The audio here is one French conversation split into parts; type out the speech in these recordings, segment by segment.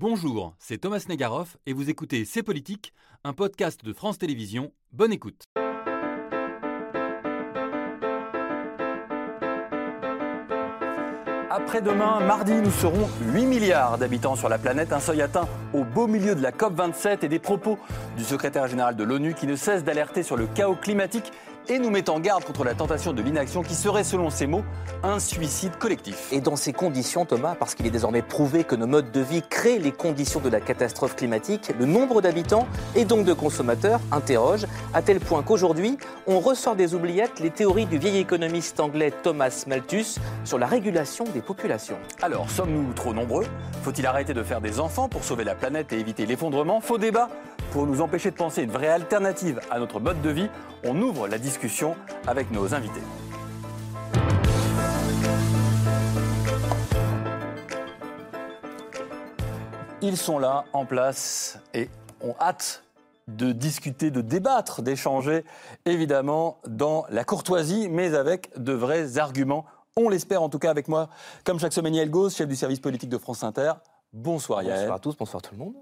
Bonjour, c'est Thomas Negaroff et vous écoutez C'est Politique, un podcast de France Télévisions. Bonne écoute. Après-demain, mardi, nous serons 8 milliards d'habitants sur la planète, un seuil atteint au beau milieu de la COP27 et des propos du secrétaire général de l'ONU qui ne cesse d'alerter sur le chaos climatique et nous met en garde contre la tentation de l'inaction qui serait, selon ses mots, un suicide collectif. Et dans ces conditions, Thomas, parce qu'il est désormais prouvé que nos modes de vie créent les conditions de la catastrophe climatique, le nombre d'habitants et donc de consommateurs interroge, à tel point qu'aujourd'hui, on ressort des oubliettes les théories du vieil économiste anglais Thomas Malthus sur la régulation des populations. Alors, sommes-nous trop nombreux? Faut-il arrêter de faire des enfants pour sauver la planète et éviter l'effondrement? Faux débat Pour nous empêcher de penser une vraie alternative à notre mode de vie, on ouvre la discussion avec nos invités. Ils sont là, en place, et ont hâte de discuter, de débattre, d'échanger, évidemment, dans la courtoisie, mais avec de vrais arguments. On l'espère en tout cas avec moi, comme chaque semaine, Yael Gauze, chef du service politique de France Inter. Bonsoir Yael. Bonsoir à tous, bonsoir tout le monde.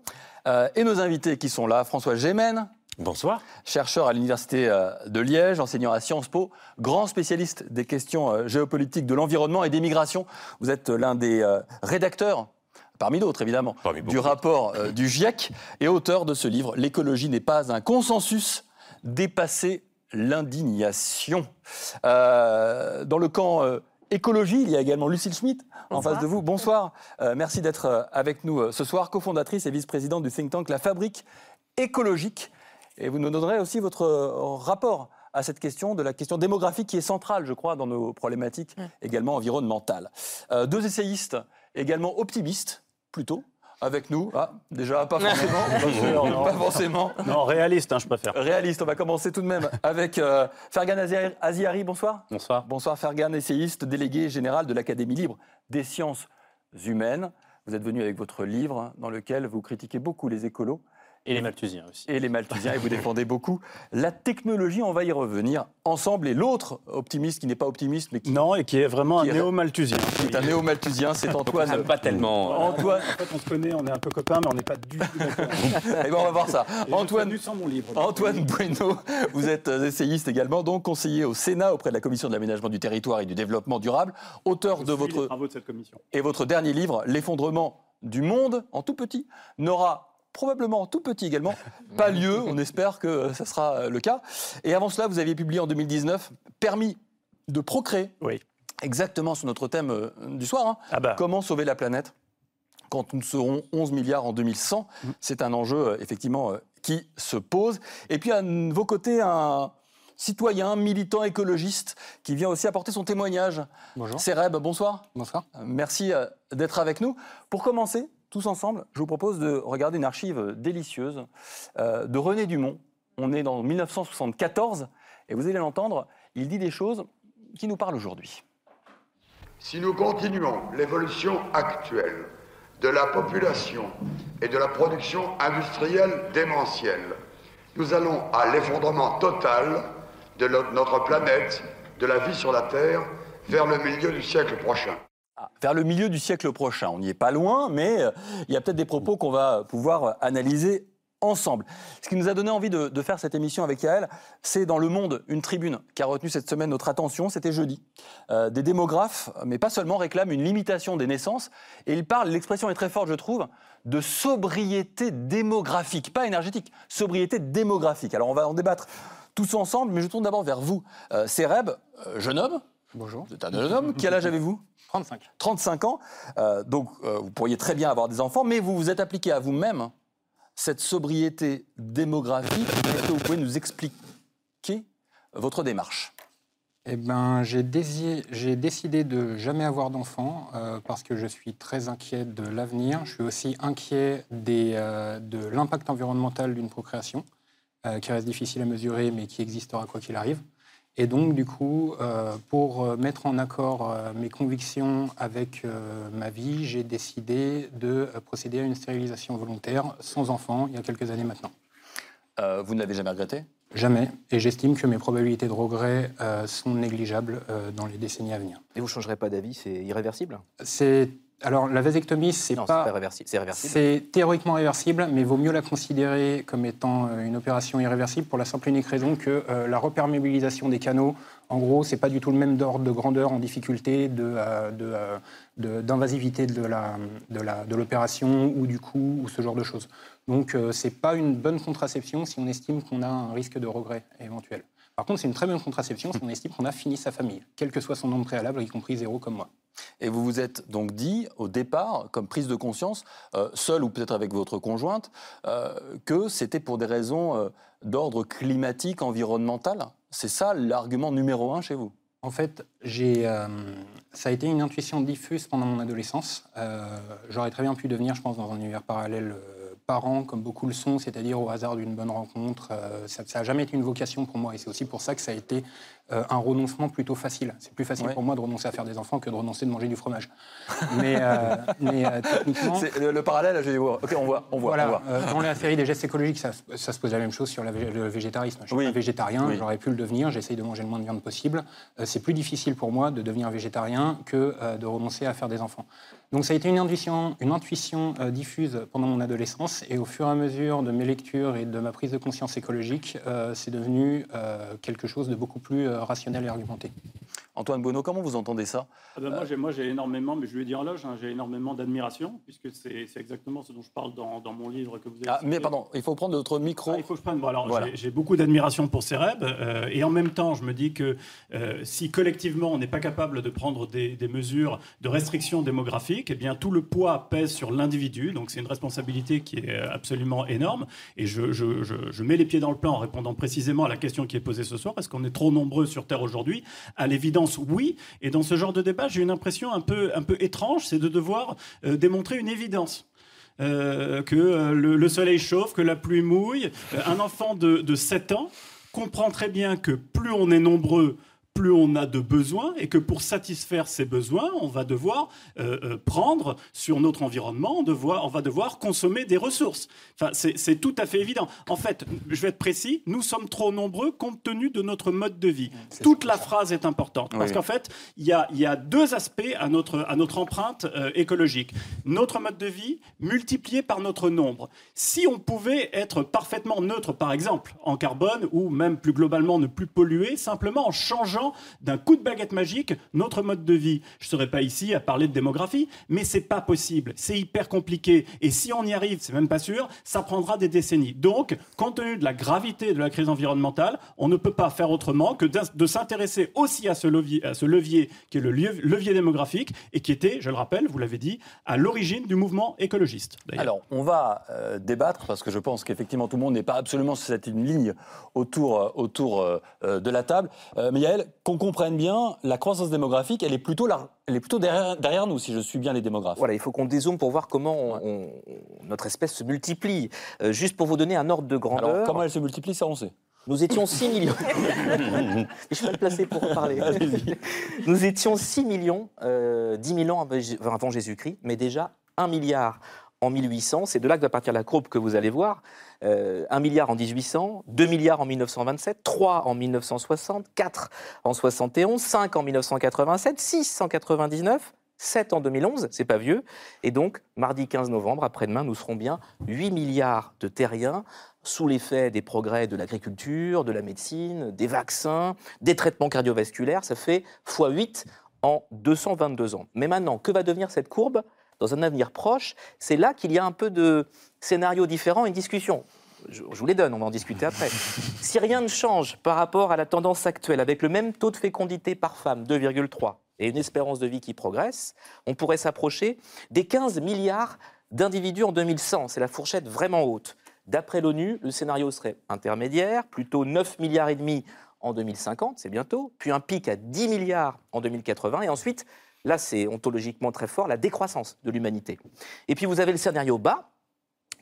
Euh, et nos invités qui sont là, François Gémen, Bonsoir. chercheur à l'Université euh, de Liège, enseignant à Sciences Po, grand spécialiste des questions euh, géopolitiques de l'environnement et des migrations. Vous êtes l'un des rédacteurs, parmi d'autres évidemment, Parmi du rapport du GIEC et auteur de ce livre L'écologie n'est pas un consensus, dépasser l'indignation. Euh, dans le camp euh, écologie, il y a également Lucille Schmitt en face de vous. Bonsoir. Euh, merci d'être euh, avec nous euh, ce soir, cofondatrice et vice-présidente du think tank La Fabrique écologique. Et vous nous donnerez aussi votre rapport à cette question de la question démographique qui est centrale, je crois, dans nos problématiques également environnementales. Euh, deux essayistes également optimistes, plutôt, avec nous. Ah, déjà, pas forcément. pas forcément. Non, réaliste, hein, je préfère. Réaliste, on va commencer tout de même avec euh, Fergan Aziari- Aziari, bonsoir. Bonsoir. Bonsoir Fergan, essayiste, délégué général de l'Académie libre des sciences humaines. Vous êtes venu avec votre livre dans lequel vous critiquez beaucoup les écolos Et les Malthusiens aussi. et les Malthusiens et vous défendez beaucoup la technologie. On va y revenir ensemble. Et l'autre optimiste qui n'est pas optimiste mais qui, Non, et qui est vraiment Qui un néo-malthusien. qui est un néo-malthusien, c'est Antoine. Pas tellement. Antoine, En fait, on se connaît, on est un peu copains, mais on n'est pas du tout d'accord. Eh ben, on va voir ça. Et Antoine, venu sans mon livre. Antoine Bueno, vous êtes euh, essayiste également, donc conseiller au Sénat auprès de la Commission de l'aménagement du territoire et du développement durable, auteur Je de suis les votre travaux de cette commission. et votre dernier livre, L'effondrement du monde, en tout petit, n'aura probablement en tout petit également pas lieu. On espère que euh, ça sera euh, le cas. Et avant cela, vous aviez publié en 2019 Permis de procréer, Oui. exactement sur notre thème euh, du soir. hein. Ah bah. Comment sauver la planète quand nous serons 11 milliards en 2100 Mm. C'est un enjeu, effectivement, qui se pose. Et puis, à vos côtés, un citoyen, militant écologiste, qui vient aussi apporter son témoignage. Bonjour. Séreb, bonsoir. Bonsoir. Merci d'être avec nous. Pour commencer, tous ensemble, je vous propose de regarder une archive délicieuse euh, de René Dumont. On est dans 1974 et vous allez l'entendre, il dit des choses qui nous parlent aujourd'hui. Si nous continuons l'évolution actuelle de la population et de la production industrielle démentielle, nous allons à l'effondrement total de notre planète, de la vie sur la Terre, vers le milieu du siècle prochain. Vers le milieu du siècle prochain. On n'y est pas loin, mais euh, il y a peut-être des propos qu'on va pouvoir euh, analyser ensemble. Ce qui nous a donné envie de, faire cette émission avec Yael, c'est dans Le Monde, une tribune qui a retenu cette semaine notre attention, c'était jeudi. Euh, des démographes, mais pas seulement, réclament une limitation des naissances, et ils parlent, l'expression est très forte je trouve, de sobriété démographique, pas énergétique, sobriété démographique. Alors on va en débattre tous ensemble, mais je tourne d'abord vers vous. Euh, jeune homme, Bonjour. vous êtes un jeune homme, quel âge avez-vous 35. 35 ans, euh, donc euh, vous pourriez très bien avoir des enfants, mais vous vous êtes appliqué à vous-même cette sobriété démographique. Est-ce que vous pouvez nous expliquer votre démarche? Eh ben, j'ai décidé de jamais avoir d'enfants euh, parce que je suis très inquiet de l'avenir. Je suis aussi inquiet des, euh, de l'impact environnemental d'une procréation, euh, qui reste difficile à mesurer, mais qui existera quoi qu'il arrive. Et donc, du coup, euh, pour euh, mettre en accord euh, mes convictions avec euh, ma vie, j'ai décidé de procéder à une stérilisation volontaire sans enfants il y a quelques années maintenant. Euh, Vous ne l'avez jamais regretté? Jamais. Et j'estime que mes probabilités de regret euh, sont négligeables euh, dans les décennies à venir. Et vous ne changerez pas d'avis, c'est irréversible? C'est Alors, la vasectomie, c'est pas. pas réversible. C'est réversible. C'est théoriquement réversible, mais vaut mieux la considérer comme étant euh, une opération irréversible pour la simple et unique raison que euh, la reperméabilisation des canaux, en gros, c'est pas du tout le même ordre de grandeur en difficulté de, euh, d'invasivité de, la, de, l'opération ou du coup ou ce genre de choses. Donc, c'est pas une bonne contraception si on estime qu'on a un risque de regret éventuel. Par contre, c'est une très bonne contraception si on estime qu'on a fini sa famille, quel que soit son nombre préalable, y compris zéro comme moi. Et vous vous êtes donc dit, au départ, comme prise de conscience, euh, seul ou peut-être avec votre conjointe, euh, que c'était pour des raisons euh, d'ordre climatique, environnemental. C'est ça l'argument numéro un chez vous? En fait, j'ai, euh, ça a été une intuition diffuse pendant mon adolescence. J'aurais très bien pu devenir, je pense, dans un univers parallèle euh, parent, comme beaucoup le sont, c'est-à-dire au hasard d'une bonne rencontre. Euh, ça n'a jamais été une vocation pour moi et c'est aussi pour ça que ça a été euh, un renoncement plutôt facile. C'est plus facile Ouais. pour moi de renoncer à faire des enfants que de renoncer de manger du fromage. mais euh, mais techniquement... Le, le parallèle, dit, ok, on voit, on voit, Voilà, on voit. dans la série des gestes écologiques, ça, ça se pose la même chose sur la le végétarisme. Je suis Oui. pas végétarien, Oui. j'aurais pu le devenir, j'essaye de manger le moins de viande possible. C'est plus difficile pour moi de devenir végétarien que de renoncer à faire des enfants. Donc ça a été une intuition, euh, diffuse pendant mon adolescence et au fur et à mesure de mes lectures et de ma prise de conscience écologique, euh, c'est devenu euh, quelque chose de beaucoup plus rationnel et argumenté. Antoine Bonneau, comment vous entendez ça? Ah ben, moi, j'ai, énormément, mais je lui ai dit en loge, hein, j'ai énormément d'admiration, puisque c'est, exactement ce dont je parle dans, dans mon livre que vous avez ah. Mais pardon, il faut prendre votre micro. Ah, il faut que je prenne. Bon, alors, Voilà. j'ai, beaucoup d'admiration pour Cereb, euh, et en même temps, je me dis que euh, si collectivement on n'est pas capable de prendre des, des mesures de restriction démographique, eh bien tout le poids pèse sur l'individu. Donc c'est une responsabilité qui est euh, absolument énorme. Et je, je- je- je mets les pieds dans le plat en répondant précisément à la question qui est posée ce soir. Est-ce qu'on est trop nombreux sur Terre aujourd'hui À l'évidence, oui. Et dans ce genre de débat, j'ai une impression un peu, un peu étrange, c'est de devoir euh, démontrer une évidence. Euh, que euh, le, le soleil chauffe, que la pluie mouille. Un enfant de, de 7 ans comprend très bien que plus on est nombreux, plus on a de besoins et que pour satisfaire ces besoins, on va devoir euh, euh, prendre sur notre environnement, on, devoir- on va devoir consommer des ressources. Enfin, c'est tout à fait évident. En fait, je vais être précis, nous sommes trop nombreux compte tenu de notre mode de vie. Toute la phrase est importante parce Oui. qu'en fait, il y a, il y a deux aspects à notre, à notre empreinte euh, écologique. Notre mode de vie multiplié par notre nombre. Si on pouvait être parfaitement neutre, par exemple, en carbone, ou même plus globalement ne plus polluer, simplement en changeant d'un coup de baguette magique notre mode de vie. Je ne serais pas ici à parler de démographie, mais c'est pas possible. C'est hyper compliqué. Et si on y arrive, c'est même pas sûr, ça prendra des décennies. Donc, compte tenu de la gravité de la crise environnementale, on ne peut pas faire autrement que de s'intéresser aussi à ce levier, qui est le levier démographique et qui était, je le rappelle, vous l'avez dit, à l'origine du mouvement écologiste. Alors, on va euh, débattre parce que je pense qu'effectivement tout le monde n'est pas absolument sur cette ligne autour, euh, euh, de la table. Mais Yael, qu'on comprenne bien, la croissance démographique, elle est plutôt, là, elle est plutôt derrière, derrière nous, si je suis bien les démographes. Voilà, il faut qu'on dézoome pour voir comment on- on- notre espèce se multiplie. Euh, juste pour vous donner un ordre de grandeur, Alors, comment elle se multiplie, ça on sait. nous étions 6 millions. je suis mal placé pour en parler. nous étions 6 millions, euh, 10 000 ans avant Jésus-Christ, mais déjà 1 milliard en 1800. C'est de là que va partir la courbe que vous allez voir. Euh, 1 milliard en 1800, 2 milliards en 1927, 3 en 1960, 4 en 71, 5 en 1987, 6 en 99. 7 en 2011, c'est pas vieux. Et donc, mardi 15 novembre, après-demain, nous serons bien 8 milliards de terriens sous l'effet des progrès de l'agriculture, de la médecine, des vaccins, des traitements cardiovasculaires. Ça fait x8 en 222 ans. Mais maintenant, que va devenir cette courbe? Dans un avenir proche C'est là qu'il y a un peu de scénarios différents, une discussion. Je, je vous les donne, on va en discuter après. si rien ne change par rapport à la tendance actuelle, avec le même taux de fécondité par femme, 2,3, et une espérance de vie qui progresse, on pourrait s'approcher des 15 milliards d'individus en 2100. C'est la fourchette vraiment haute. D'après l'ONU, le scénario serait intermédiaire, plutôt 9 milliards et demi en 2050, c'est bientôt, puis un pic à 10 milliards en 2080, et ensuite, là c'est ontologiquement très fort, la décroissance de l'humanité. Et puis vous avez le scénario bas,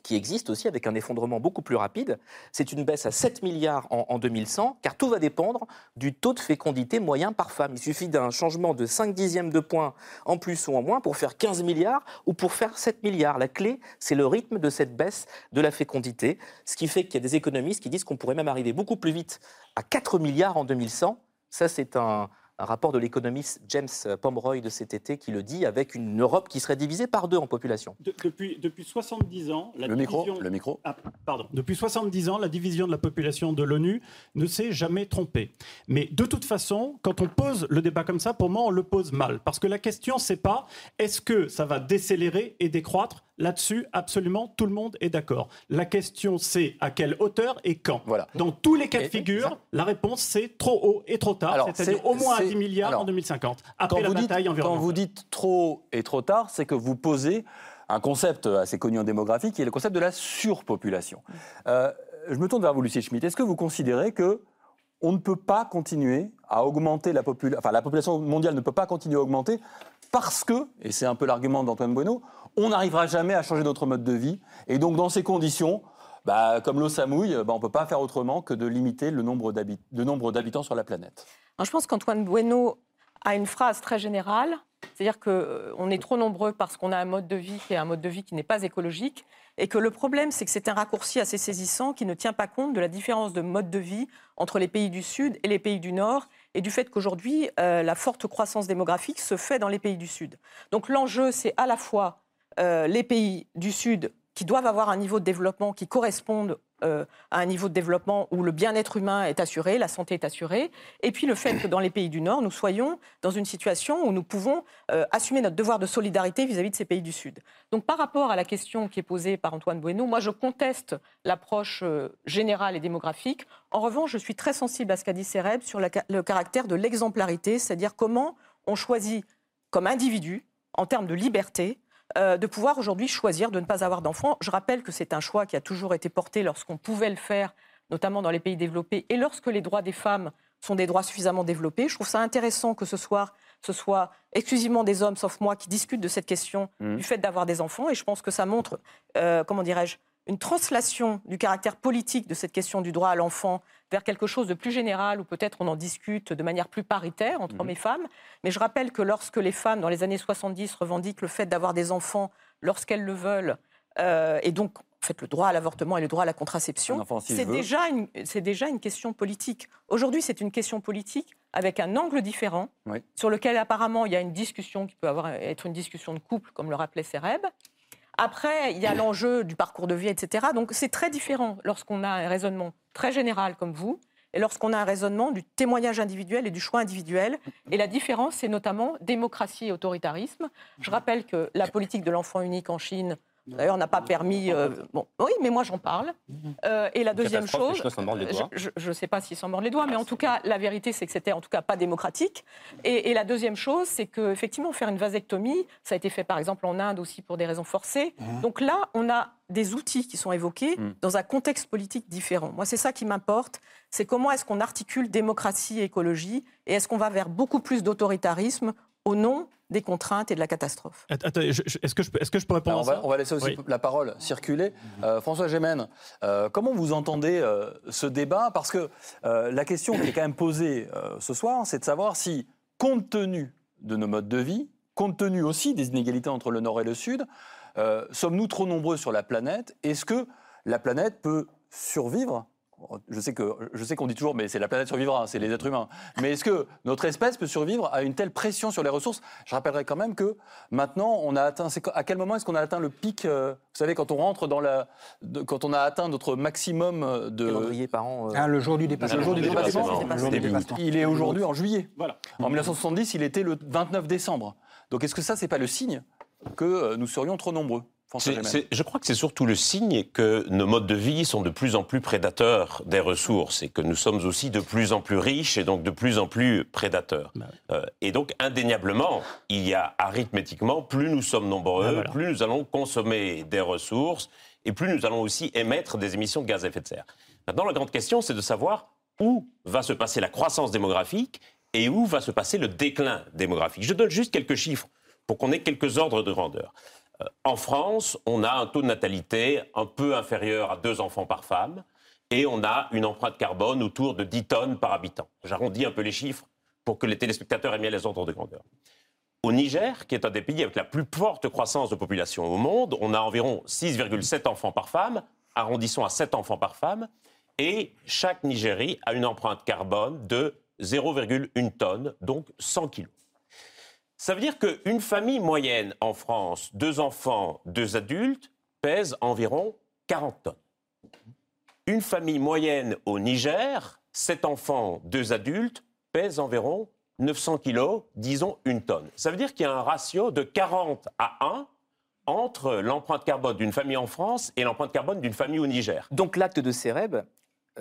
qui existe aussi avec un effondrement beaucoup plus rapide. C'est une baisse à 7 milliards en, en 2100, car tout va dépendre du taux de fécondité moyen par femme. Il suffit d'un changement de 5 dixièmes de point en plus ou en moins pour faire 15 milliards ou pour faire 7 milliards. La clé, c'est le rythme de cette baisse de la fécondité, ce qui fait qu'il y a des économistes qui disent qu'on pourrait même arriver beaucoup plus vite à 4 milliards en 2100. Ça, c'est un, un rapport de l'économiste James Pomeroy de cet été qui le dit, avec une Europe qui serait divisée par deux en population. depuis, depuis 70 ans, la le division... Micro, le micro. Ah, pardon. Depuis 70 ans, la division de la population de l'ONU ne s'est jamais trompée. Mais de toute façon, quand on pose le débat comme ça, pour moi, on le pose mal. Parce que la question, c'est pas est-ce que ça va décélérer et décroître Là-dessus, absolument, tout le monde est d'accord. La question, c'est à quelle hauteur et quand. Voilà. Dans tous les cas de figure, la réponse, c'est trop haut et trop tard, c'est-à-dire au moins à 10 milliards en 2050, après la bataille environnementale. Quand vous dites trop et trop tard, c'est que vous posez un concept assez connu en démographie, qui est le concept de la surpopulation. Euh, je me tourne vers vous, Lucie Schmitt. Est-ce que vous considérez que on ne peut pas continuer à augmenter la population, enfin la population mondiale ne peut pas continuer à augmenter parce que, et c'est un peu l'argument d'Antoine Bueno, on n'arrivera jamais à changer notre mode de vie. Et donc, dans ces conditions, bah, comme l'eau s'amouille, bah, on ne peut pas faire autrement que de limiter le nombre d'habitants sur la planète. je pense qu'Antoine Bueno a une phrase très générale, c'est-à-dire qu'on euh, est trop nombreux parce qu'on a un mode de vie qui un mode de vie qui n'est pas écologique, et que le problème, c'est que c'est un raccourci assez saisissant qui ne tient pas compte de la différence de mode de vie entre les pays du Sud et les pays du Nord, et du fait qu'aujourd'hui, euh, la forte croissance démographique se fait dans les pays du Sud. Donc l'enjeu, c'est à la fois euh, les pays du Sud qui doivent avoir un niveau de développement qui corresponde euh, à un niveau de développement où le bien-être humain est assuré, la santé est assurée, et puis le fait que dans les pays du Nord, nous soyons dans une situation où nous pouvons euh, assumer notre devoir de solidarité vis-à-vis de ces pays du Sud. Donc par rapport à la question qui est posée par Antoine Bueno, moi je conteste l'approche générale et démographique. En revanche, je suis très sensible à ce qu'a dit Sereb sur le caractère de l'exemplarité, c'est-à-dire comment on choisit comme individu, en termes de liberté, euh, de pouvoir aujourd'hui choisir de ne pas avoir d'enfants. Je rappelle que c'est un choix qui a toujours été porté lorsqu'on pouvait le faire, notamment dans les pays développés, et lorsque les droits des femmes sont des droits suffisamment développés. Je trouve ça intéressant que ce soir, ce soit exclusivement des hommes, sauf moi, qui discutent de cette question mmh. du fait d'avoir des enfants. Et je pense que ça montre, euh, comment dirais-je, une translation du caractère politique de cette question du droit à l'enfant vers quelque chose de plus général, où peut-être on en discute de manière plus paritaire entre hommes et femmes. Mais je rappelle que lorsque les femmes, dans les années 70, revendiquent le fait d'avoir des enfants lorsqu'elles le veulent, euh, et donc en fait, le droit à l'avortement et le droit à la contraception, c'est déjà, une, déjà une question politique. Aujourd'hui, c'est une question politique avec un angle différent, sur lequel apparemment il y a une discussion qui peut avoir, être une discussion de couple, comme le rappelait Sereb. Après, il y a l'enjeu du parcours de vie, etc. Donc c'est très différent lorsqu'on a un raisonnement très général comme vous et lorsqu'on a un raisonnement du témoignage individuel et du choix individuel. Et la différence, c'est notamment démocratie et autoritarisme. Je rappelle que la politique de l'enfant unique en Chine D'ailleurs, on n'a pas permis. Euh, bon, oui, mais moi j'en parle. Euh, et la deuxième chose, je ne sais pas s'ils s'en mordent les doigts, mais en tout cas, la vérité, c'est que c'était en tout cas pas démocratique. Et, la deuxième chose, c'est qu'effectivement, faire une vasectomie, ça a été fait par exemple en Inde aussi pour des raisons forcées. Mmh. Donc là, on a des outils qui sont évoqués mmh. dans un contexte politique différent. Moi, c'est ça qui m'importe, c'est comment est-ce qu'on articule démocratie et écologie, et est-ce qu'on va vers beaucoup plus d'autoritarisme au nom des contraintes et de la catastrophe. est-ce que, je, est que je peux répondre on, va, on va laisser aussi la parole circuler. Euh, François Gémen, euh, comment vous entendez euh, ce débat? Parce que la question qui est quand même posée ce soir, c'est de savoir si, compte tenu de nos modes de vie, compte tenu aussi des inégalités entre le Nord et le Sud, sommes-nous trop nombreux sur la planète? Est-ce que la planète peut survivre? Je sais que je sais qu'on dit toujours, mais c'est la planète survivra, c'est les êtres humains. Mais est-ce que notre espèce peut survivre à une telle pression sur les ressources? Je rappellerai quand même que maintenant, on a atteint. À quel moment est-ce qu'on a atteint le pic euh, Vous savez, quand on rentre dans la, quand on a atteint notre maximum de par an. Euh, ah, le jour du dépassement. Le jour du dépassement. Il est aujourd'hui en juillet. Voilà. En 1970, il était le 29 décembre. Donc, est-ce que ça, c'est pas le signe que euh, nous serions trop nombreux? Je crois que c'est surtout le signe que nos modes de vie sont de plus en plus prédateurs des ressources et que nous sommes aussi de plus en plus riches et donc de plus en plus prédateurs. Bah euh, et donc, indéniablement, il y a arithmétiquement, plus nous sommes nombreux, bah plus nous allons consommer des ressources et plus nous allons aussi émettre des émissions de gaz à effet de serre. Maintenant, la grande question, c'est de savoir où va se passer la croissance démographique et où va se passer le déclin démographique. Je donne juste quelques chiffres pour qu'on ait quelques ordres de grandeur. Euh, en France, on a un taux de natalité un peu inférieur à deux enfants par femme et on a une empreinte carbone autour de 10 tonnes par habitant. J'arrondis un peu les chiffres pour que les téléspectateurs aient bien les ordres de grandeur. Au Niger, qui est un des pays avec la plus forte croissance de population au monde, on a environ 6,7 enfants par femme, arrondissons à 7 enfants par femme, et chaque Nigérie a une empreinte carbone de 0,1 tonne, donc 100 kilos. Ça veut dire qu'une famille moyenne en France, deux enfants, deux adultes, pèse environ 40 tonnes. Une famille moyenne au Niger, sept enfants, deux adultes, pèse environ 900 kilos, disons une tonne. Ça veut dire qu'il y a un ratio de 40 à 1 entre l'empreinte carbone d'une famille en France et l'empreinte carbone d'une famille au Niger. Donc l'acte de Céreb,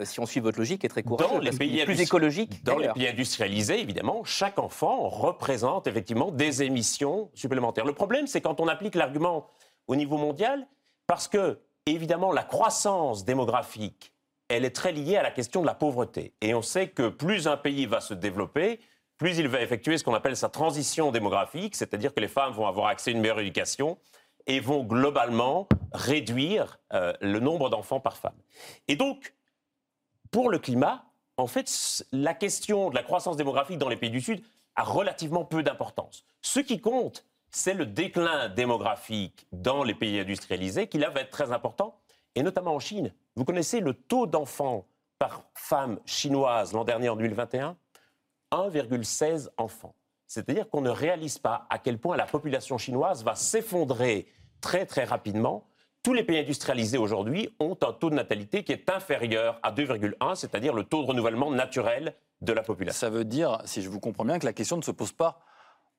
si on suit votre logique, est très courageux. Dans les pays est plus écologique. Dans les pays industrialisés, évidemment, chaque enfant représente effectivement des émissions supplémentaires. Le problème, c'est quand on applique l'argument au niveau mondial, parce que, évidemment, la croissance démographique, elle est très liée à la question de la pauvreté. Et on sait que plus un pays va se développer, plus il va effectuer ce qu'on appelle sa transition démographique, c'est-à-dire que les femmes vont avoir accès à une meilleure éducation et vont globalement réduire euh, le nombre d'enfants par femme. Et donc, pour le climat, en fait, la question de la croissance démographique dans les pays du Sud a relativement peu d'importance. Ce qui compte, c'est le déclin démographique dans les pays industrialisés, qui là va être très important, et notamment en Chine. Vous connaissez le taux d'enfants par femme chinoise l'an dernier en 2021 1,16 enfants. C'est-à-dire qu'on ne réalise pas à quel point la population chinoise va s'effondrer très très rapidement. Tous les pays industrialisés aujourd'hui ont un taux de natalité qui est inférieur à 2,1, c'est-à-dire le taux de renouvellement naturel de la population. Ça veut dire, si je vous comprends bien, que la question ne se pose pas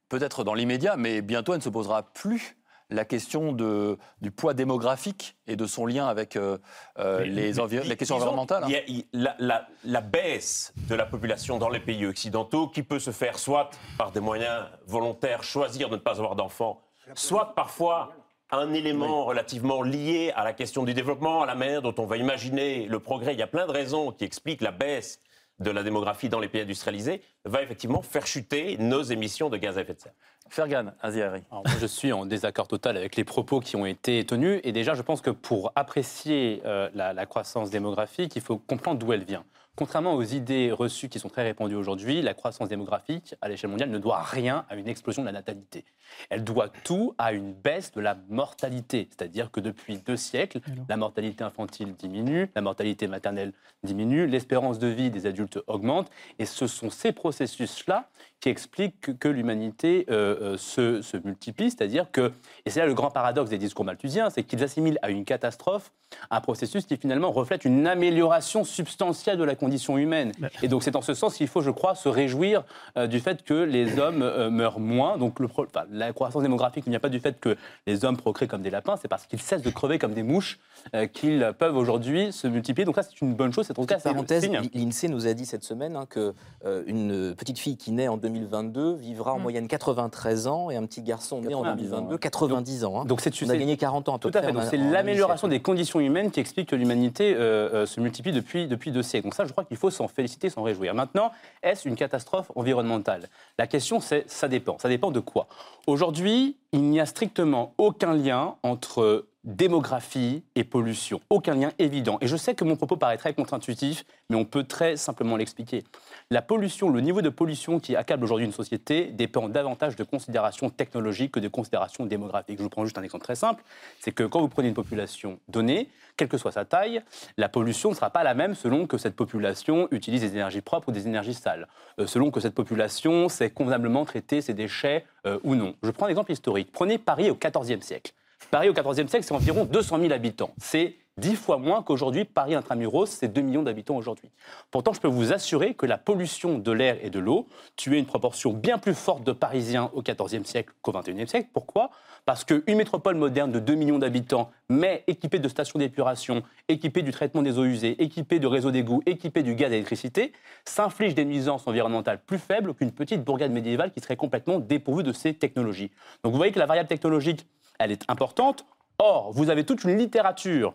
peut-être dans l'immédiat, mais bientôt elle ne se posera plus la question de, du poids démographique et de son lien avec euh, euh, Mais- les, mais envi- les questions environnementales. hein. y a- il- la, la- la baisse de la population dans les pays occidentaux qui peut se faire soit par des moyens volontaires, choisir de ne pas avoir d'enfants, soit parfois un élément relativement lié à la question du développement, à la manière dont on va imaginer le progrès. Il y a plein de raisons qui expliquent la baisse de la démographie dans les pays industrialisés, va effectivement faire chuter nos émissions de gaz à effet de serre. Fergan Aziari. Je suis en désaccord total avec les propos qui ont été tenus. Et déjà, je pense que pour apprécier euh, la, la croissance démographique, il faut comprendre d'où elle vient. Contrairement aux idées reçues qui sont très répandues aujourd'hui, la croissance démographique à l'échelle mondiale ne doit rien à une explosion de la natalité. Elle doit tout à une baisse de la mortalité. C'est-à-dire que depuis deux siècles, la mortalité infantile diminue, la mortalité maternelle diminue, l'espérance de vie des adultes augmente. Et ce sont ces processus-là qui expliquent que, que l'humanité euh, euh, se, se multiplie. C'est-à-dire que, et c'est là le grand paradoxe des discours malthusiens, c'est qu'ils assimilent à une catastrophe un processus qui finalement reflète une amélioration substantielle de la condition humaine. Et donc c'est en ce sens qu'il faut, je crois, se réjouir euh, du fait que les hommes euh, meurent moins. Donc le pro- enfin, la croissance démographique ne vient pas du fait que les hommes procréent comme des lapins, c'est parce qu'ils cessent de crever comme des mouches euh, qu'ils peuvent aujourd'hui se multiplier. Donc ça c'est une bonne chose, c'est en tout cas c'est signe. l'INSEE nous a dit cette semaine hein, que euh, une petite fille qui naît en 2022 vivra en moyenne 93 ans et un petit garçon né en 90 ans, 2022 ouais. 90 ans. hein. Donc c'est on a gagné 40 ans à peu Tout à fait. Donc c'est l'amélioration des conditions humaines qui explique que l'humanité euh, euh, se multiplie depuis, depuis deux siècles. Donc ça, je crois qu'il faut s'en féliciter, s'en réjouir. Maintenant, est-ce une catastrophe environnementale? La question, c'est ça dépend. Ça dépend de quoi? Aujourd'hui, il n'y a strictement aucun lien entre démographie et pollution. Aucun lien évident. Et je sais que mon propos paraît très contre-intuitif, mais on peut très simplement l'expliquer. La pollution, le niveau de pollution qui accable aujourd'hui une société dépend davantage de considérations technologiques que de considérations démographiques. Je vous prends juste un exemple très simple. C'est que quand vous prenez une population donnée, quelle que soit sa taille, la pollution ne sera pas la même selon que cette population utilise des énergies propres ou des énergies sales, Euh, selon que cette population sait convenablement traiter ses déchets euh, ou non. Je prends un exemple historique. Prenez Paris au XIVe siècle. Paris au XIVe siècle, c'est environ 200 000 habitants. C'est 10 fois moins qu'aujourd'hui. Paris intramuros, c'est 2 millions d'habitants aujourd'hui. Pourtant, je peux vous assurer que la pollution de l'air et de l'eau tuait une proportion bien plus forte de Parisiens au XIVe siècle qu'au XXIe siècle. Pourquoi? Parce qu'une métropole moderne de 2 millions d'habitants, mais équipée de stations d'épuration, équipée du traitement des eaux usées, équipée de réseaux d'égouts, équipée du gaz et d'électricité, s'inflige des nuisances environnementales plus faibles qu'une petite bourgade médiévale qui serait complètement dépourvue de ces technologies. Donc vous voyez que la variable technologique, elle est importante. Or, vous avez toute une littérature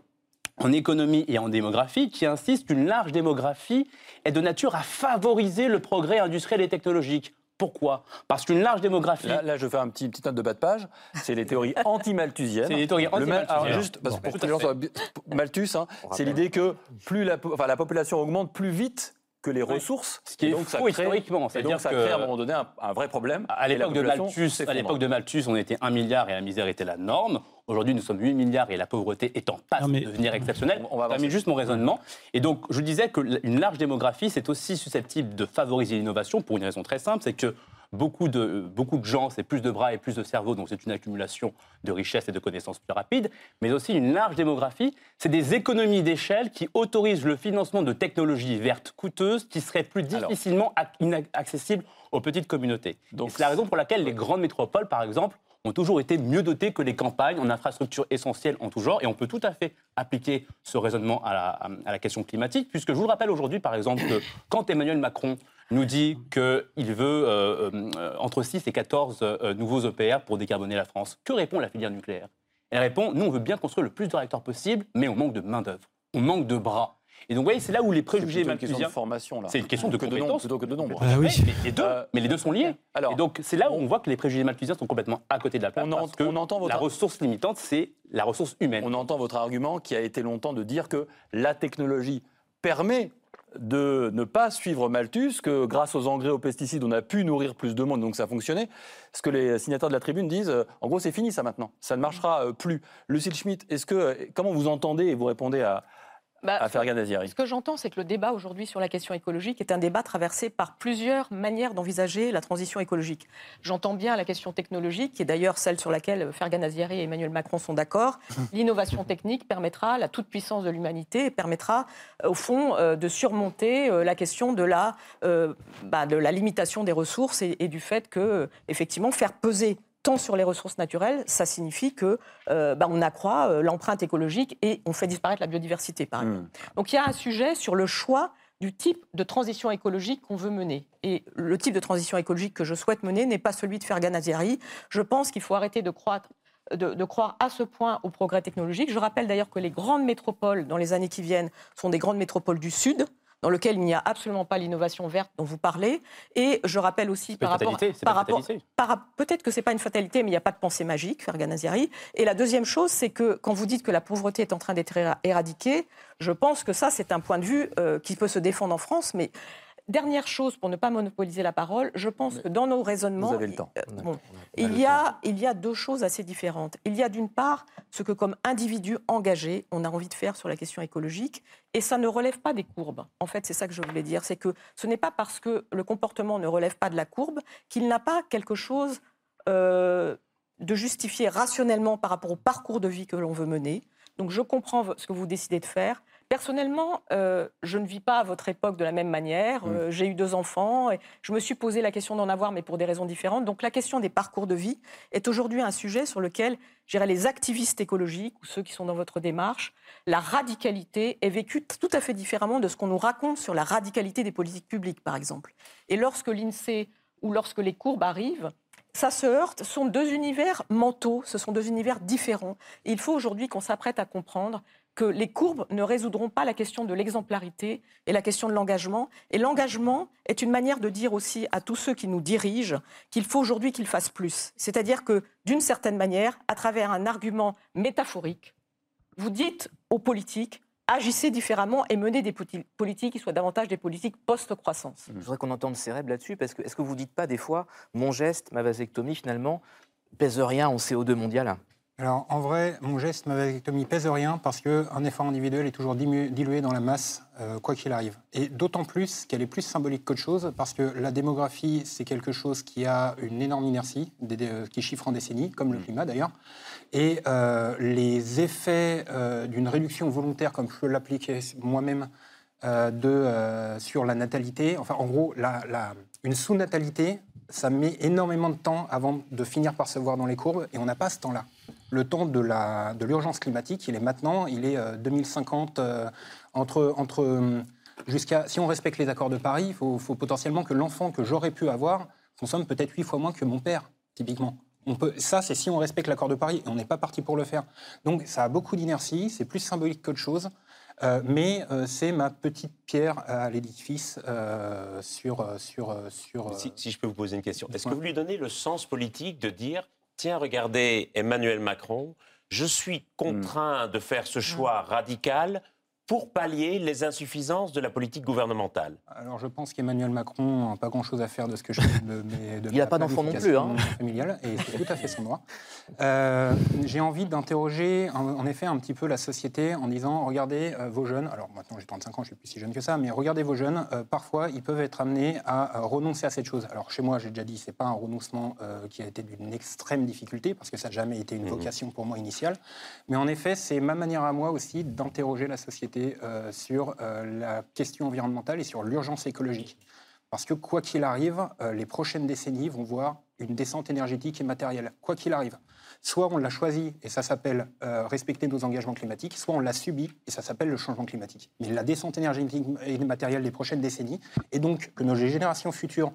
en économie et en démographie qui insiste qu'une large démographie est de nature à favoriser le progrès industriel et technologique. Pourquoi? Parce qu'une large démographie... Là, là, je fais un petit, petite note de bas de page. C'est les théories anti-malthusiennes. C'est les théories anti-malthusiennes. juste parce que pour Malthus, hein, c'est l'idée que plus la, po- enfin, la population augmente, plus vite que les ressources. Ce qui est donc, ça faux crée- historiquement. Et C'est-à-dire donc ça crée à un moment donné un, un vrai problème. À l'époque de Malthus, à s'effondre. l'époque de Malthus, on était 1 milliard et la misère était la norme. Aujourd'hui, nous sommes 8 milliards et la pauvreté est en passe de devenir exceptionnelle. On- va Je termine juste mon raisonnement. Et donc, je disais que l- une large démographie, c'est aussi susceptible de favoriser l'innovation pour une raison très simple, c'est que beaucoup de, beaucoup de gens, c'est plus de bras et plus de cerveaux, donc c'est une accumulation de richesses et de connaissances plus rapide. Mais aussi une large démographie, c'est des économies d'échelle qui autorisent le financement de technologies vertes coûteuses qui seraient plus difficilement accessibles aux petites communautés. Donc, c'est la raison pour laquelle les grandes métropoles, par exemple, ont toujours été mieux dotées que les campagnes en infrastructures essentielles en tout genre. Et on peut tout à fait appliquer ce raisonnement à la, à la question climatique, puisque je vous le rappelle aujourd'hui, par exemple, que quand Emmanuel Macron nous dit qu'il veut euh, euh, entre 6 et 14 euh, nouveaux EPR pour décarboner la France, que répond la filière nucléaire? Elle répond, nous, on veut bien construire le plus de réacteurs possible, mais on manque de main-d'œuvre, on manque de bras. Et donc, vous voyez, c'est là où les C'est préjugés plutôt une question de formation là. C'est une question de que de nombre plutôt que de nombre. Ah oui. Mais les deux, Euh, mais les deux sont liés. alors, et donc, c'est là où on voit que les préjugés malthusiens sont complètement à côté de la plaque. On en- parce que on entend votre- La ressource limitante, c'est la ressource humaine. On entend votre argument qui a été longtemps de dire que la technologie permet de ne pas suivre Malthus, que grâce aux engrais, aux pesticides, on a pu nourrir plus de monde, donc ça fonctionnait. Ce que les signataires de la tribune disent, euh, en gros, c'est fini ça maintenant, ça ne marchera euh, plus. Lucille Schmitt, est-ce que, euh, comment vous entendez et vous répondez à, Bah, Ce que j'entends, c'est que le débat aujourd'hui sur la question écologique est un débat traversé par plusieurs manières d'envisager la transition écologique. J'entends bien la question technologique, qui est d'ailleurs celle sur laquelle Fergan Aziari et Emmanuel Macron sont d'accord. L'innovation technique permettra la toute-puissance de l'humanité et permettra, euh, au fond, euh, de surmonter euh, la question de la, euh, bah, de la limitation des ressources et, et du fait que, effectivement, faire peser tant sur les ressources naturelles, ça signifie que euh, bah, on accroît euh, l'empreinte écologique et on fait disparaître la biodiversité, par exemple. Donc il y a un sujet sur le choix du type de transition écologique qu'on veut mener. Et le type de transition écologique que je souhaite mener n'est pas celui de Fergan Aziari. Je pense qu'il faut arrêter de croître de, de croire à ce point au progrès technologique. Je rappelle d'ailleurs que les grandes métropoles dans les années qui viennent sont des grandes métropoles du Sud, dans lesquelles il n'y a absolument pas l'innovation verte dont vous parlez. Et je rappelle aussi par rapport, par rapport, peut-être que c'est pas une fatalité, mais il n'y a pas de pensée magique, Fergan Aziari. Et la deuxième chose, c'est que quand vous dites que la pauvreté est en train d'être éra- éradiquée, je pense que ça, c'est un point de vue euh, qui peut se défendre en France. Mais dernière chose, pour ne pas monopoliser la parole, je pense que dans nos raisonnements, Vous avez le temps. euh, bon, il y, a, il y a deux choses assez différentes. Il y a d'une part ce que, comme individu engagé, on a envie de faire sur la question écologique, et ça ne relève pas des courbes. En fait, c'est ça que je voulais dire. C'est que ce n'est pas parce que le comportement ne relève pas de la courbe qu'il n'a pas quelque chose euh, de justifié rationnellement par rapport au parcours de vie que l'on veut mener. Donc je comprends ce que vous décidez de faire. Personnellement, euh, je ne vis pas à votre époque de la même manière. Euh, J'ai eu deux enfants et je me suis posé la question d'en avoir, mais pour des raisons différentes. Donc la question des parcours de vie est aujourd'hui un sujet sur lequel, je dirais, les activistes écologiques ou ceux qui sont dans votre démarche, la radicalité est vécue tout à fait différemment de ce qu'on nous raconte sur la radicalité des politiques publiques, par exemple. Et lorsque l'INSEE ou lorsque les courbes arrivent, ça se heurte, ce sont deux univers mentaux, ce sont deux univers différents. Et il faut aujourd'hui qu'on s'apprête à comprendre que les courbes ne résoudront pas la question de l'exemplarité et la question de l'engagement. Et l'engagement est une manière de dire aussi à tous ceux qui nous dirigent qu'il faut aujourd'hui qu'ils fassent plus. C'est-à-dire que, d'une certaine manière, à travers un argument métaphorique, vous dites aux politiques agissez différemment et menez des politiques qui soient davantage des politiques post-croissance. Je voudrais qu'on entende Céreb là-dessus, parce que est-ce que vous dites pas des fois, mon geste, ma vasectomie, finalement, pèse rien en CO2 mondial? Alors, en vrai, mon geste, ma vasectomie pèse rien parce qu'un effort individuel est toujours dilué dans la masse, euh, quoi qu'il arrive. Et d'autant plus qu'elle est plus symbolique qu'autre chose parce que la démographie, c'est quelque chose qui a une énorme inertie, des- qui chiffre en décennies, comme le climat d'ailleurs. Et euh, les effets euh, d'une réduction volontaire, comme je peux l'appliquer moi-même, euh, de, euh, sur la natalité, enfin, en gros, la- la- une sous-natalité, ça met énormément de temps avant de finir par se voir dans les courbes, et on n'a pas ce temps-là. Le temps de l'urgence climatique, il est maintenant, il est euh, 2050, euh, entre, entre, euh, jusqu'à, si on respecte les accords de Paris, il faut, potentiellement que l'enfant que j'aurais pu avoir consomme peut-être huit fois moins que mon père, typiquement. Ça, c'est si on respecte l'accord de Paris, et on n'est pas parti pour le faire. Donc, ça a beaucoup d'inertie, c'est plus symbolique qu'autre chose, euh, mais euh, c'est ma petite pierre à l'édifice euh, sur, sur, sur. Si, si je peux vous poser une question, est-ce que vous lui donnez le sens politique de dire tiens, regardez Emmanuel Macron, je suis contraint de faire ce choix radical pour pallier les insuffisances de la politique gouvernementale Alors je pense qu'Emmanuel Macron n'a pas grand-chose à faire de ce que je de, mes- de Il n'a pas d'enfant non plus, hein. familiale, et c'est tout à fait son droit. Euh, J'ai envie d'interroger en, en effet un petit peu la société en disant, regardez euh, vos jeunes, alors maintenant j'ai 35 ans, je suis plus si jeune que ça, mais regardez vos jeunes, euh, parfois ils peuvent être amenés à euh, renoncer à cette chose. Alors chez moi, j'ai déjà dit, c'est pas un renoncement euh, qui a été d'une extrême difficulté, parce que ça n'a jamais été une vocation pour moi initiale, mais en effet, c'est ma manière à moi aussi d'interroger la société euh, sur euh, la question environnementale et sur l'urgence écologique. Parce que quoi qu'il arrive, euh, les prochaines décennies vont voir une descente énergétique et matérielle. Quoi qu'il arrive. Soit on l'a choisi et ça s'appelle respecter nos engagements climatiques, soit on l'a subi et ça s'appelle le changement climatique. Mais la descente énergétique et matérielle des prochaines décennies, et donc que nos générations futures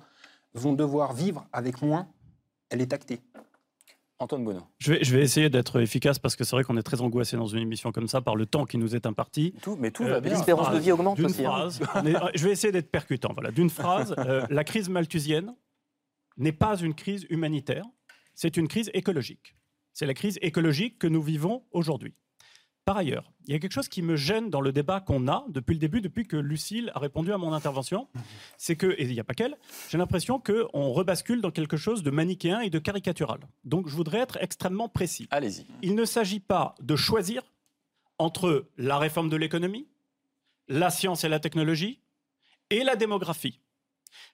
vont devoir vivre avec moins, elle est actée. Antoine Bonneau. Je vais, je vais essayer d'être efficace parce que c'est vrai qu'on est très angoissé dans une émission comme ça par le temps qui nous est imparti. Tout, mais tout Euh. L'espérance de vie augmente aussi. hein. phrase, est- je vais essayer d'être percutant. Voilà, d'une phrase, euh, la crise malthusienne n'est pas une crise humanitaire, c'est une crise écologique. C'est la crise écologique que nous vivons aujourd'hui. Par ailleurs, il y a quelque chose qui me gêne dans le débat qu'on a depuis le début, depuis que Lucille a répondu à mon intervention. C'est que, et il n'y a pas qu'elle, j'ai l'impression qu'on rebascule dans quelque chose de manichéen et de caricatural. Donc je voudrais être extrêmement précis. Allez-y. Il ne s'agit pas de choisir entre la réforme de l'économie, la science et la technologie et la démographie.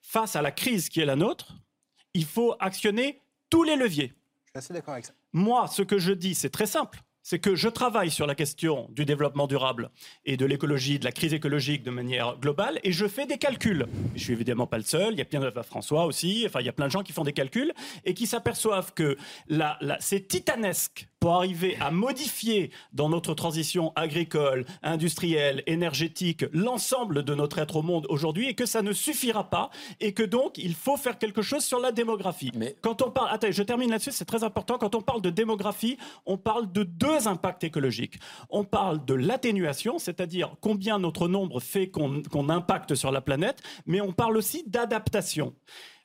Face à la crise qui est la nôtre, il faut actionner tous les leviers. Je suis assez d'accord avec ça. Moi, ce que je dis, c'est très simple. C'est que je travaille sur la question du développement durable et de l'écologie, de la crise écologique de manière globale, et je fais des calculs. Je suis évidemment pas le seul, il y a plein de François aussi, enfin il y a plein de gens qui font des calculs et qui s'aperçoivent que la- la- c'est titanesque pour arriver à modifier dans notre transition agricole, industrielle, énergétique, l'ensemble de notre être au monde aujourd'hui, et que ça ne suffira pas, et que donc il faut faire quelque chose sur la démographie. Mais- Quand on parle, attendez, je termine là-dessus, c'est très important. Quand on parle de démographie, on parle de deux impacts écologiques. On parle de l'atténuation, c'est-à-dire combien notre nombre fait qu'on qu'on impacte sur la planète, mais on parle aussi d'adaptation.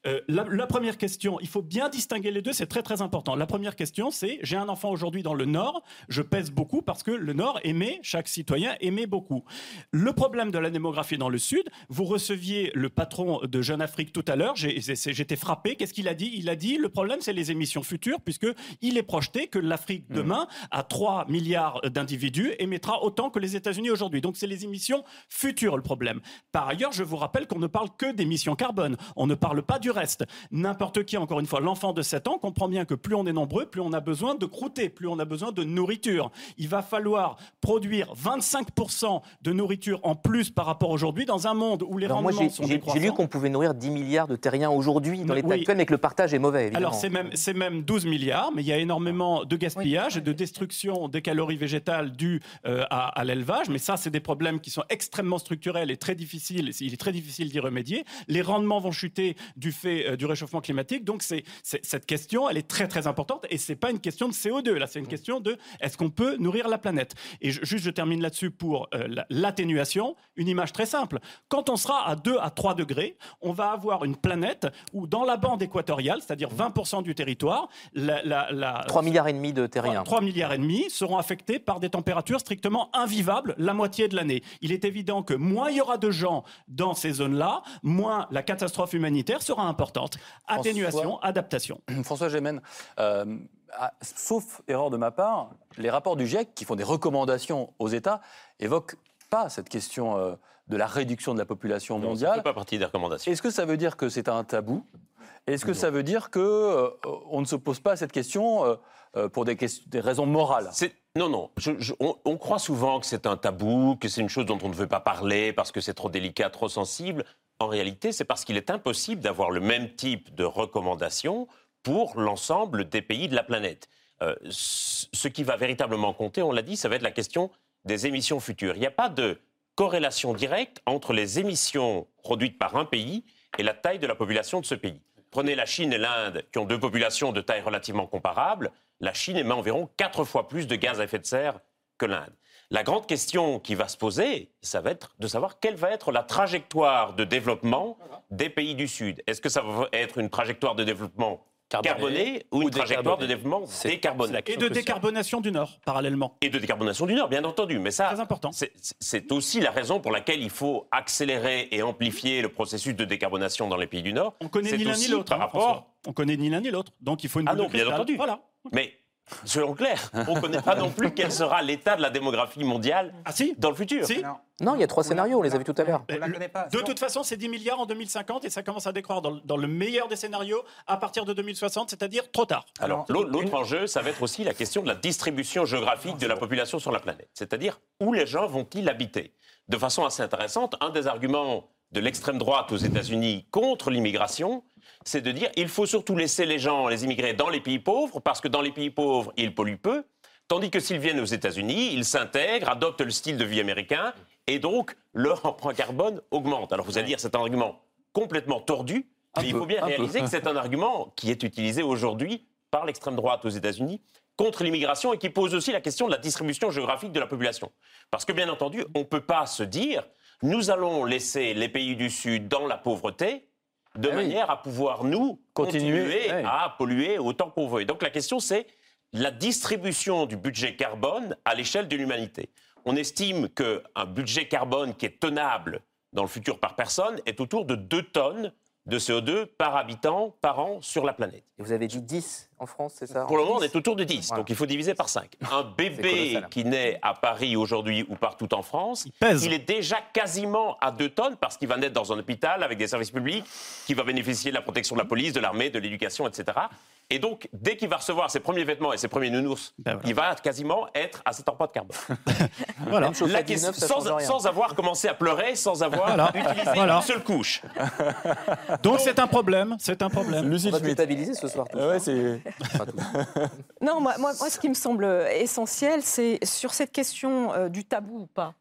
Euh, la, la première question, il faut bien distinguer les deux, c'est très très important. La première question, c'est j'ai un enfant aujourd'hui dans le Nord, je pèse beaucoup parce que le Nord aimait, chaque citoyen aimait beaucoup. Le problème de la démographie dans le Sud, vous receviez le patron de Jeune Afrique tout à l'heure, j'étais frappé, qu'est-ce qu'il a dit? Il a dit le problème c'est les émissions futures, puisque il est projeté que l'Afrique demain, à 3 milliards d'individus, émettra autant que les États-Unis aujourd'hui. Donc c'est les émissions futures le problème. Par ailleurs, je vous rappelle qu'on ne parle que d'émissions carbone, on ne parle pas du reste. N'importe qui, encore une fois, l'enfant de 7 ans comprend bien que plus on est nombreux, plus on a besoin de croûter, plus on a besoin de nourriture. Il va falloir produire 25% de nourriture en plus par rapport à aujourd'hui dans un monde où les Alors moi, rendements j'ai sont j'ai- j'ai lu qu'on pouvait nourrir 10 milliards de terriens aujourd'hui dans Mais l'état oui. actuel, mais que le partage est mauvais, évidemment. Alors c'est même, c'est même 12 milliards, mais il y a énormément de gaspillage et de destruction des calories végétales dues euh, à, à l'élevage. Mais ça, c'est des problèmes qui sont extrêmement structurels et très difficiles. Il est très difficile d'y remédier. Les rendements vont chuter du fait euh, du réchauffement climatique. Donc c'est, cette question, elle est très très importante et c'est pas une question de CO2. Là, c'est une question de est-ce qu'on peut nourrir la planète? Et je- juste, je termine là-dessus pour euh, la- l'atténuation. Une image très simple. Quand on sera à 2 à 3 degrés, on va avoir une planète où dans la bande équatoriale, c'est-à-dire 20% du territoire, la, la- la- 3 milliards et demi de terriens. 3 milliards et demi seront affectés par des températures strictement invivables la moitié de l'année. Il est évident que moins il y aura de gens dans ces zones-là, moins la catastrophe humanitaire sera importante. Atténuation, adaptation. François Gémen, euh, sauf erreur de ma part, les rapports du GIEC qui font des recommandations aux États évoquent pas cette question euh, de la réduction de la population Non, ça ne mondiale. fait pas partie des recommandations. Est-ce que ça veut dire que c'est un tabou? Est-ce que ça veut dire que euh, on ne se pose pas cette question pour des, raisons morales? Non, non. je- je- on, on croit souvent que c'est un tabou, que c'est une chose dont on ne veut pas parler parce que c'est trop délicat, trop sensible. En réalité, c'est parce qu'il est impossible d'avoir le même type de recommandations pour l'ensemble des pays de la planète. Euh, ce ce qui va véritablement compter, on l'a dit, ça va être la question des émissions futures. Il n'y a pas de corrélation directe entre les émissions produites par un pays et la taille de la population de ce pays. Prenez la Chine et l'Inde, qui ont deux populations de taille relativement comparable. La Chine émet environ quatre fois plus de gaz à effet de serre que l'Inde. La grande question qui va se poser, ça va être de savoir quelle va être la trajectoire de développement des pays du Sud. Est-ce que ça va être une trajectoire de développement carbonée ou une trajectoire de développement décarbonée. Et de décarbonation du Nord, parallèlement. Et de décarbonation du Nord, bien entendu. Mais ça, Très important. c'est aussi la raison pour laquelle il faut accélérer et amplifier le processus de décarbonation dans les pays du Nord. On connaît ni l'un ni l'autre. Hein, rapport. On connaît ni l'un ni l'autre. Donc il faut une Ah non, de bien entendu. Voilà. Mais soyons clairs, on ne connaît pas non plus quel sera l'état de la démographie mondiale Ah si dans le futur. Si Non, il y a trois scénarios, on les a vus tout à l'heure. De toute façon, c'est 10 milliards en 2050 et ça commence à décroître dans, le- dans le meilleur des scénarios à partir de 2060, c'est-à-dire trop tard. Alors, l'autre enjeu, ça va être aussi la question de la distribution géographique de la population sur la planète. C'est-à-dire, où les gens vont-ils habiter? De façon assez intéressante, un des arguments de l'extrême droite aux États-Unis contre l'immigration, c'est de dire il faut surtout laisser les gens, les immigrés, dans les pays pauvres, parce que dans les pays pauvres, ils polluent peu, tandis que s'ils viennent aux États-Unis, ils s'intègrent, adoptent le style de vie américain, et donc leur empreinte carbone augmente. Alors vous allez dire c'est un argument complètement tordu, Un mais il peu, faut bien peu. réaliser que c'est un argument qui est utilisé aujourd'hui par l'extrême droite aux États-Unis contre l'immigration et qui pose aussi la question de la distribution géographique de la population. Parce que bien entendu, on ne peut pas se dire nous allons laisser les pays du Sud dans la pauvreté de Ah oui. manière à pouvoir nous Continuer, à polluer autant qu'on veut. Et donc la question c'est la distribution du budget carbone à l'échelle de l'humanité. On estime qu'un budget carbone qui est tenable dans le futur par personne est autour de 2 tonnes de CO2 par habitant par an sur la planète. Et vous avez dit 10 en France, c'est ça? Pour le moment, on 10? est autour de 10, Voilà. donc il faut diviser par 5. Un bébé qui naît à Paris aujourd'hui ou partout en France, Il pèse. il est déjà quasiment à 2 tonnes parce qu'il va naître dans un hôpital avec des services publics, qui va bénéficier de la protection de la police, de l'armée, de l'éducation, etc. Et donc, dès qu'il va recevoir ses premiers vêtements et ses premiers nounours, Ben voilà. il va quasiment être à cette empreinte carbone. Voilà. Même chauffé La à 19, question- ça change sans, avoir commencé à pleurer, sans avoir Voilà. utilisé Voilà. une seule couche. Donc c'est un problème, c'est un problème. Lucille On va ce soir. ouais, hein. c'est. Non, moi, moi, moi, ce qui me semble essentiel, c'est sur cette question euh, du tabou ou pas.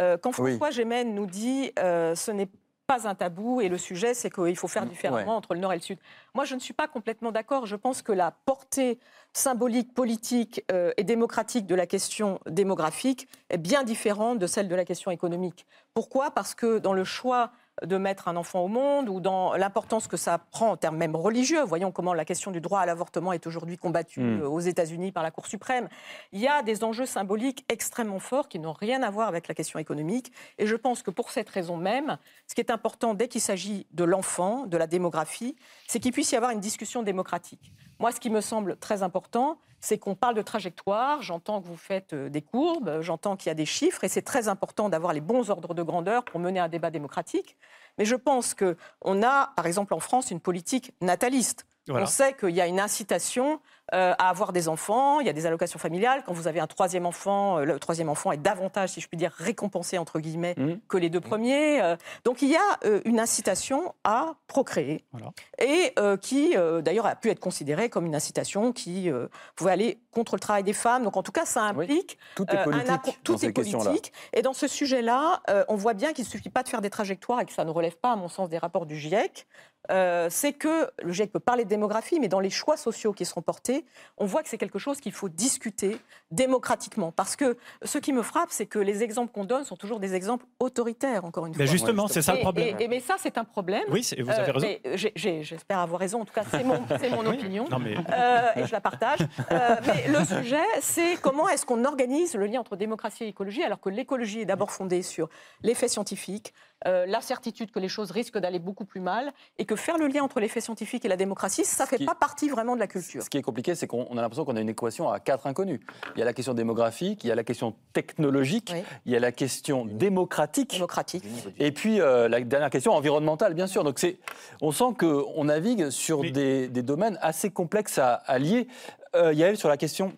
Euh, quand Oui. François Gémen nous dit euh, ce n'est pas un tabou et le sujet, c'est qu'il faut faire différemment Ouais. entre le Nord et le Sud. Moi, je ne suis pas complètement d'accord. Je pense que la portée symbolique, politique euh, et démocratique de la question démographique est bien différente de celle de la question économique. Pourquoi? Parce que dans le choix de mettre un enfant au monde ou dans l'importance que ça prend en termes même religieux. Voyons comment la question du droit à l'avortement est aujourd'hui combattue Mm. euh, aux États-Unis par la Cour suprême. Il y a des enjeux symboliques extrêmement forts qui n'ont rien à voir avec la question économique. Et je pense que pour cette raison même, ce qui est important dès qu'il s'agit de l'enfant, de la démographie, c'est qu'il puisse y avoir une discussion démocratique. Moi, ce qui me semble très important, c'est qu'on parle de trajectoire. J'entends que vous faites euh, des courbes, j'entends qu'il y a des chiffres, et c'est très important d'avoir les bons ordres de grandeur pour mener un débat démocratique. Mais je pense qu'on a, par exemple en France, une politique nataliste. Voilà. On sait qu'il y a une incitation euh, à avoir des enfants, il y a des allocations familiales. Quand vous avez un troisième enfant, euh, le troisième enfant est davantage, si je puis dire, récompensé, entre guillemets, Mhm. que les deux premiers. Euh, donc il y a euh, une incitation à procréer. Voilà. Et euh, qui, d'ailleurs, a pu être considérée comme une incitation qui pouvait aller contre le travail des femmes. Donc en tout cas, ça Oui. implique Tout est un politique accom- dans tout est politique. Et dans ce sujet-là, on voit bien qu'il ne suffit pas de faire des trajectoires et que ça ne relève pas, à mon sens, des rapports du GIEC. Euh, c'est que le GIEC peut parler de démographie, mais dans les choix sociaux qui seront portés, on voit que c'est quelque chose qu'il faut discuter démocratiquement. Parce que ce qui me frappe, c'est que les exemples qu'on donne sont toujours des exemples autoritaires, encore une Mais fois. justement, c'est ça le problème. Et, et- mais ça, c'est un problème. Oui, vous avez Euh, raison. J'espère avoir raison. En tout cas, c'est mon, c'est mon Oui. opinion. Non, mais Euh, et je la partage. Euh, mais le sujet, c'est comment est-ce qu'on organise le lien entre démocratie et écologie, alors que l'écologie est d'abord fondée sur les faits scientifiques, euh, la certitude que les choses risquent d'aller beaucoup plus mal, et que faire le lien entre les faits scientifiques et la démocratie, ça ne fait qui- pas partie vraiment de la culture. Ce qui est compliqué, c'est qu'on on a l'impression qu'on a une équation à quatre inconnus. Il y a la question démographique, il y a la question technologique, Oui. il y a la question démocratique. Démocratique. Et puis euh, la dernière question environnementale, bien sûr. Donc c'est, on sent qu'on navigue sur Mais- des, des domaines assez complexes à, à lier. Euh, Yael, sur la question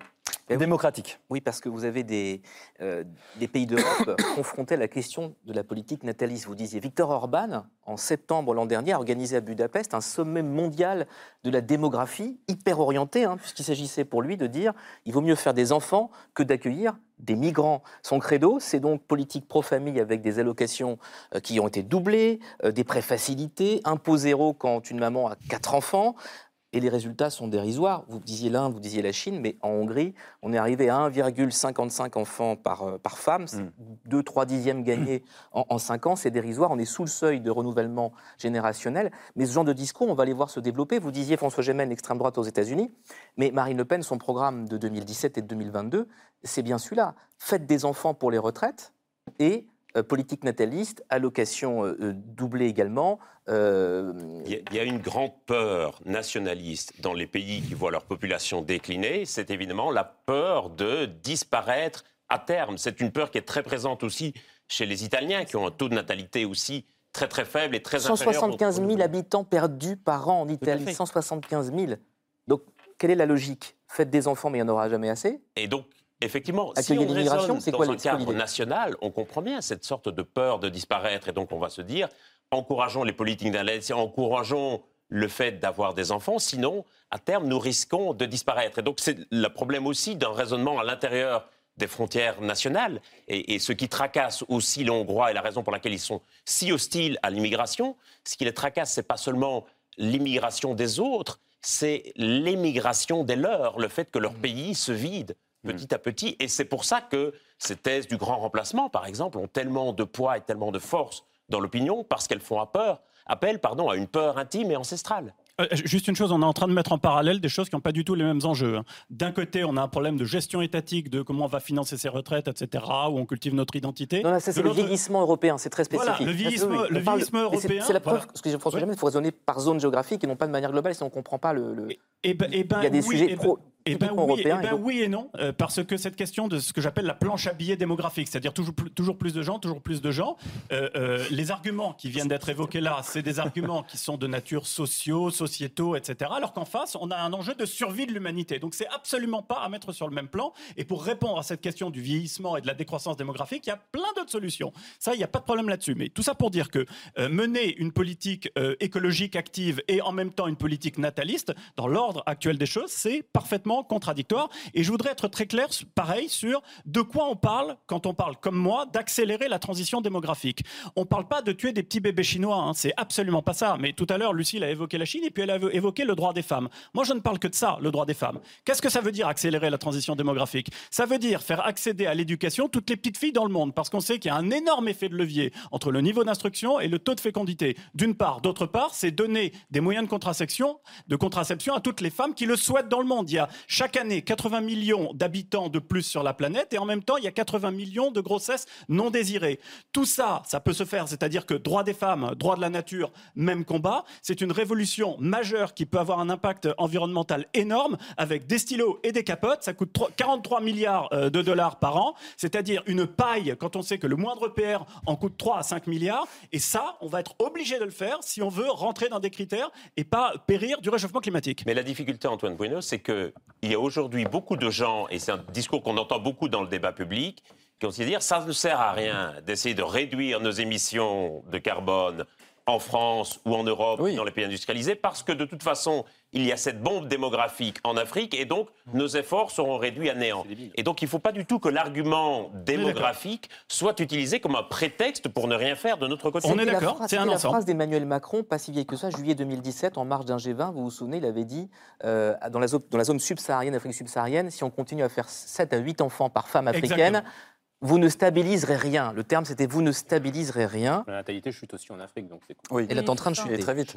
Oui. démocratique. Oui, parce que vous avez des, euh, des pays d'Europe confrontés à la question de la politique nataliste. Vous disiez, Victor Orban, en septembre l'an dernier, a organisé à Budapest un sommet mondial de la démographie, hyper orienté, hein, puisqu'il s'agissait pour lui de dire il vaut mieux faire des enfants que d'accueillir des migrants. Son credo, c'est donc politique pro-famille avec des allocations euh, qui ont été doublées, euh, des prêts facilités, impôt zéro quand une maman a quatre enfants. Et les résultats sont dérisoires. Vous disiez l'Inde, vous disiez la Chine, mais en Hongrie, on est arrivé à 1,55 enfants par, euh, par femme, c'est 2-3 dixièmes gagnés en, en 5 ans, c'est dérisoire, on est sous le seuil de renouvellement générationnel. Mais ce genre de discours, on va les voir se développer. Vous disiez François Gémen, l'extrême droite aux États-Unis, mais Marine Le Pen, son programme de 2017 et de 2022, c'est bien celui-là. Faites des enfants pour les retraites et politique nataliste, allocation euh, euh, doublée également. euh, Il y, a, il y a une grande peur nationaliste dans les pays qui voient leur population décliner, c'est évidemment la peur de disparaître à terme. C'est une peur qui est très présente aussi chez les Italiens, qui ont un taux de natalité aussi très très faible et très inférieur. 175 000 habitants perdus par an en Italie. fait. 175 000. Donc, quelle est la logique? Faites des enfants, mais il n'y en aura jamais assez? Et donc, effectivement, si on raisonne dans quoi un cadre national, on comprend bien cette sorte de peur de disparaître. Et donc, on va se dire, encourageons les politiques d'alliance, encourageons le fait d'avoir des enfants, sinon, à terme, nous risquons de disparaître. Et donc, c'est le problème aussi d'un raisonnement à l'intérieur des frontières nationales. Et, et ce qui tracasse aussi les Hongrois, et la raison pour laquelle ils sont si hostiles à l'immigration, ce qui les tracasse, c'est pas seulement l'immigration des autres, c'est l'émigration des leurs, le fait que leur pays se vide petit à petit. Et c'est pour ça que ces thèses du grand remplacement, par exemple, ont tellement de poids et tellement de force dans l'opinion, parce qu'elles font peur, appel pardon, à une peur intime et ancestrale. Euh, juste une chose, on est en train de mettre en parallèle des choses qui n'ont pas du tout les mêmes enjeux. hein. D'un côté, on a un problème de gestion étatique, de comment on va financer ses retraites, etc., où on cultive notre identité. Non, ça, c'est le vieillissement européen, c'est très spécifique. Voilà, le vieillissement- Oui, le parle- européen, C'est la preuve, voilà. ce que François Oui. Gémen, il faut raisonner par zone géographique et non pas de manière globale, sinon on ne comprend pas le. le- Eh ben- Il y a des oui, sujets ben- eh ben oui, eh et ben donc- oui et non, euh, parce que cette question de ce que j'appelle la planche à billets démographique, c'est-à-dire toujours, plus- toujours plus de gens, toujours plus de gens, euh, euh, les arguments qui viennent d'être évoqués là, c'est des arguments qui sont de nature sociaux, sociétaux, etc. Alors qu'en face, on a un enjeu de survie de l'humanité. Donc c'est absolument pas à mettre sur le même plan. Et pour répondre à cette question du vieillissement et de la décroissance démographique, il y a plein d'autres solutions. Ça, il n'y a pas de problème là-dessus. Mais tout ça pour dire que mener une politique écologique active et en même temps une politique nataliste, dans l'ordre actuel des choses, c'est parfaitement contradictoire. Et je voudrais être très clair, pareil, sur de quoi on parle quand on parle, comme moi, d'accélérer la transition démographique. On ne parle pas de tuer des petits bébés chinois, hein, c'est absolument pas ça. Mais tout à l'heure, Lucille a évoqué la Chine et puis elle a évoqué le droit des femmes. Moi, je ne parle que de ça, le droit des femmes. Qu'est-ce que ça veut dire accélérer la transition démographique? Ça veut dire faire accéder à l'éducation toutes les petites filles dans le monde, parce qu'on sait qu'il y a un énorme effet de levier entre le niveau d'instruction et le taux de fécondité. D'une part, d'autre part, c'est donner des moyens de contraception, de contraception à toutes les femmes qui le souhaitent dans le monde. Il y a chaque année 80 millions d'habitants de plus sur la planète et en même temps, il y a 80 millions de grossesses non désirées. Tout ça, ça peut se faire, c'est-à-dire que droit des femmes, droit de la nature, même combat. C'est une révolution majeure qui peut avoir un impact environnemental énorme avec des stylos et des capotes. Ça coûte tro- 43 milliards euh, de dollars par an, c'est-à-dire une paille quand on sait que le moindre PR en coûte 3 à 5 milliards. Et ça, on va être obligé de le faire si on veut rentrer dans des critères et pas périr du réchauffement climatique. Mais la difficulté, Antoine Bueno, c'est qu'il y a aujourd'hui beaucoup de gens, et c'est un discours qu'on entend beaucoup dans le débat public, qui considèrent que ça ne sert à rien d'essayer de réduire nos émissions de carbone en France ou en Europe, Oui. dans les pays industrialisés, parce que de toute façon, il y a cette bombe démographique en Afrique, et donc nos efforts seront réduits à néant. Et donc il ne faut pas du tout que l'argument démographique soit utilisé comme un prétexte pour ne rien faire de notre côté. On est d'accord, phrase- c'est un la ensemble. phrase d'Emmanuel Macron, pas si vieille que ça, juillet 2017, en marge d'un G20, vous vous souvenez, il avait dit, euh, dans, la zone, dans la zone subsaharienne, Afrique subsaharienne, si on continue à faire 7 à 8 enfants par femme africaine, Exactement. Vous ne stabiliserez rien. Le terme, c'était vous ne stabiliserez rien. La natalité chute aussi en Afrique, donc c'est cool. Oui. Elle est en train de. Et chuter. très vite.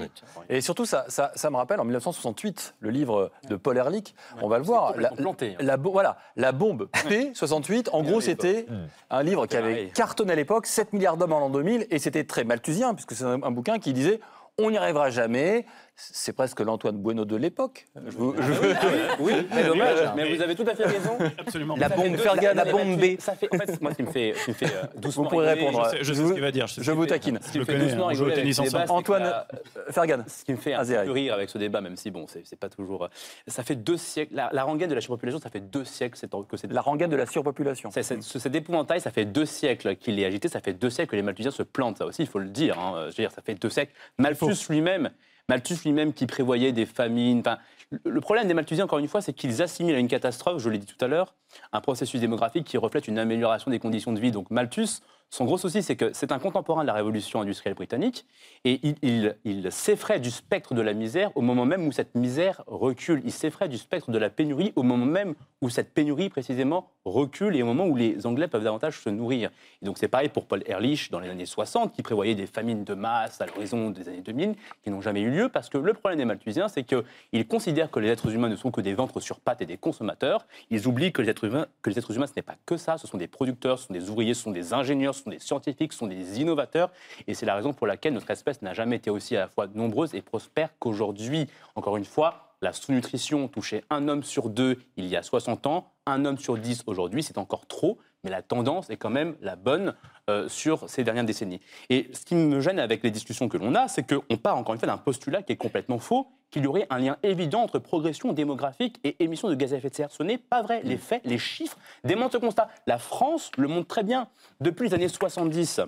Et surtout, ça, ça, ça me rappelle en 1968, le livre de Paul Ehrlich. on va le voir. La, planté, hein. la voilà, la bombe P68. En gros, c'était un livre qui avait cartonné à l'époque, 7 milliards d'hommes en l'an 2000, et c'était très malthusien, puisque c'est un, un bouquin qui disait on n'y arrivera jamais. C'est presque l'Antoine Bueno de l'époque. Je vous- je vous- Oui, mais dommage. Mais vous avez tout à fait raison. Absolument. La bombe, Fergan, la les bombe B. Ça fait, en fait, moi, ce qui me fait, ce qui me fait euh, doucement. Vous pourrez répondre. Je sais, je sais Je- ce qu'il va dire. je vous taquine. Ce qui me Je fait le connais, doucement rigoler avec ce débat, que Antoine la- euh, Fergan. Ce qui me fait un Azéaï. peu rire avec ce débat, même si bon, c'est pas toujours. euh, Ça fait deux siècles. La, la rengaine de la surpopulation, ça fait deux siècles que c'est. La rengaine de la surpopulation. Cet épouvantail, ça fait deux siècles qu'il est agité, ça fait deux siècles que les Malthusiens se plantent, ça aussi, il faut le dire. hein. Je veux dire, ça fait deux siècles. Malthus lui-même, Malthus lui-même qui prévoyait des famines. Le problème des Malthusiens, encore une fois, c'est qu'ils assimilent à une catastrophe, je l'ai dit tout à l'heure, un processus démographique qui reflète une amélioration des conditions de vie. Donc Malthus Son gros souci, c'est que c'est un contemporain de la révolution industrielle britannique et il, s'effraie du spectre de la misère au moment même où cette misère recule. Il s'effraie du spectre de la pénurie au moment même où cette pénurie, précisément, recule et au moment où les Anglais peuvent davantage se nourrir. Et donc c'est pareil pour Paul Ehrlich dans les années 60, qui prévoyait des famines de masse à l'horizon des années 2000, qui n'ont jamais eu lieu, parce que le problème des Malthusiens, c'est qu'ils considèrent que les êtres humains ne sont que des ventres sur pattes et des consommateurs. Ils oublient que les êtres humains, que les êtres humains ce n'est pas que ça, ce sont des producteurs, ce sont des ouvriers, ce sont des ingénieurs, ce sont des scientifiques, ce sont des innovateurs. Et c'est la raison pour laquelle notre espèce n'a jamais été aussi à la fois nombreuse et prospère qu'aujourd'hui. Encore une fois, la sous-nutrition touchait un homme sur deux il y a 60 ans, un homme sur dix aujourd'hui, c'est encore trop, mais la tendance est quand même la bonne euh, sur ces dernières décennies. Et ce qui me gêne avec les discussions que l'on a, c'est qu'on part encore une fois d'un postulat qui est complètement faux, qu'il y aurait un lien évident entre progression démographique et émissions de gaz à effet de serre. Ce n'est pas vrai. Les faits, les chiffres démontrent ce constat. La France le montre très bien. Depuis les années 70,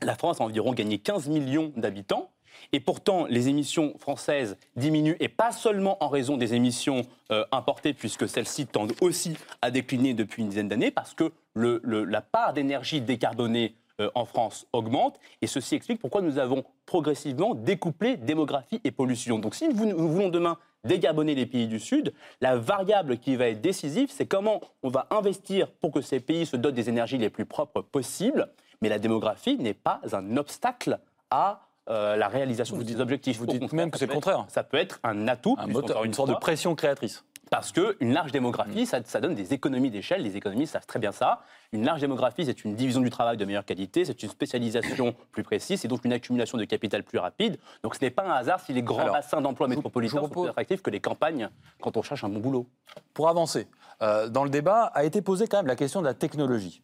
la France a environ gagné 15 millions d'habitants. Et pourtant, les émissions françaises diminuent, et pas seulement en raison des émissions euh, importées, puisque celles-ci tendent aussi à décliner depuis une dizaine d'années, parce que la part d'énergie décarbonée euh, en France augmente, et ceci explique pourquoi nous avons progressivement découplé démographie et pollution. Donc si nous voulons demain décarboner les pays du Sud, la variable qui va être décisive, c'est comment on va investir pour que ces pays se dotent des énergies les plus propres possibles, mais la démographie n'est pas un obstacle à euh, la réalisation Vous de dites- objectifs. vous dites même que c'est le contraire. Ça peut être un atout, Un moteur, une sorte de pression créatrice. parce qu'une large démographie, ça, ça donne des économies d'échelle. Les économistes savent très bien ça. Une large démographie, c'est une division du travail de meilleure qualité, c'est une spécialisation plus précise, et donc une accumulation de capital plus rapide. Donc ce n'est pas un hasard si les grands Alors, bassins d'emploi métropolitains sont plus attractifs que les campagnes quand on cherche un bon boulot. Pour avancer, euh, dans le débat a été posée quand même la question de la technologie.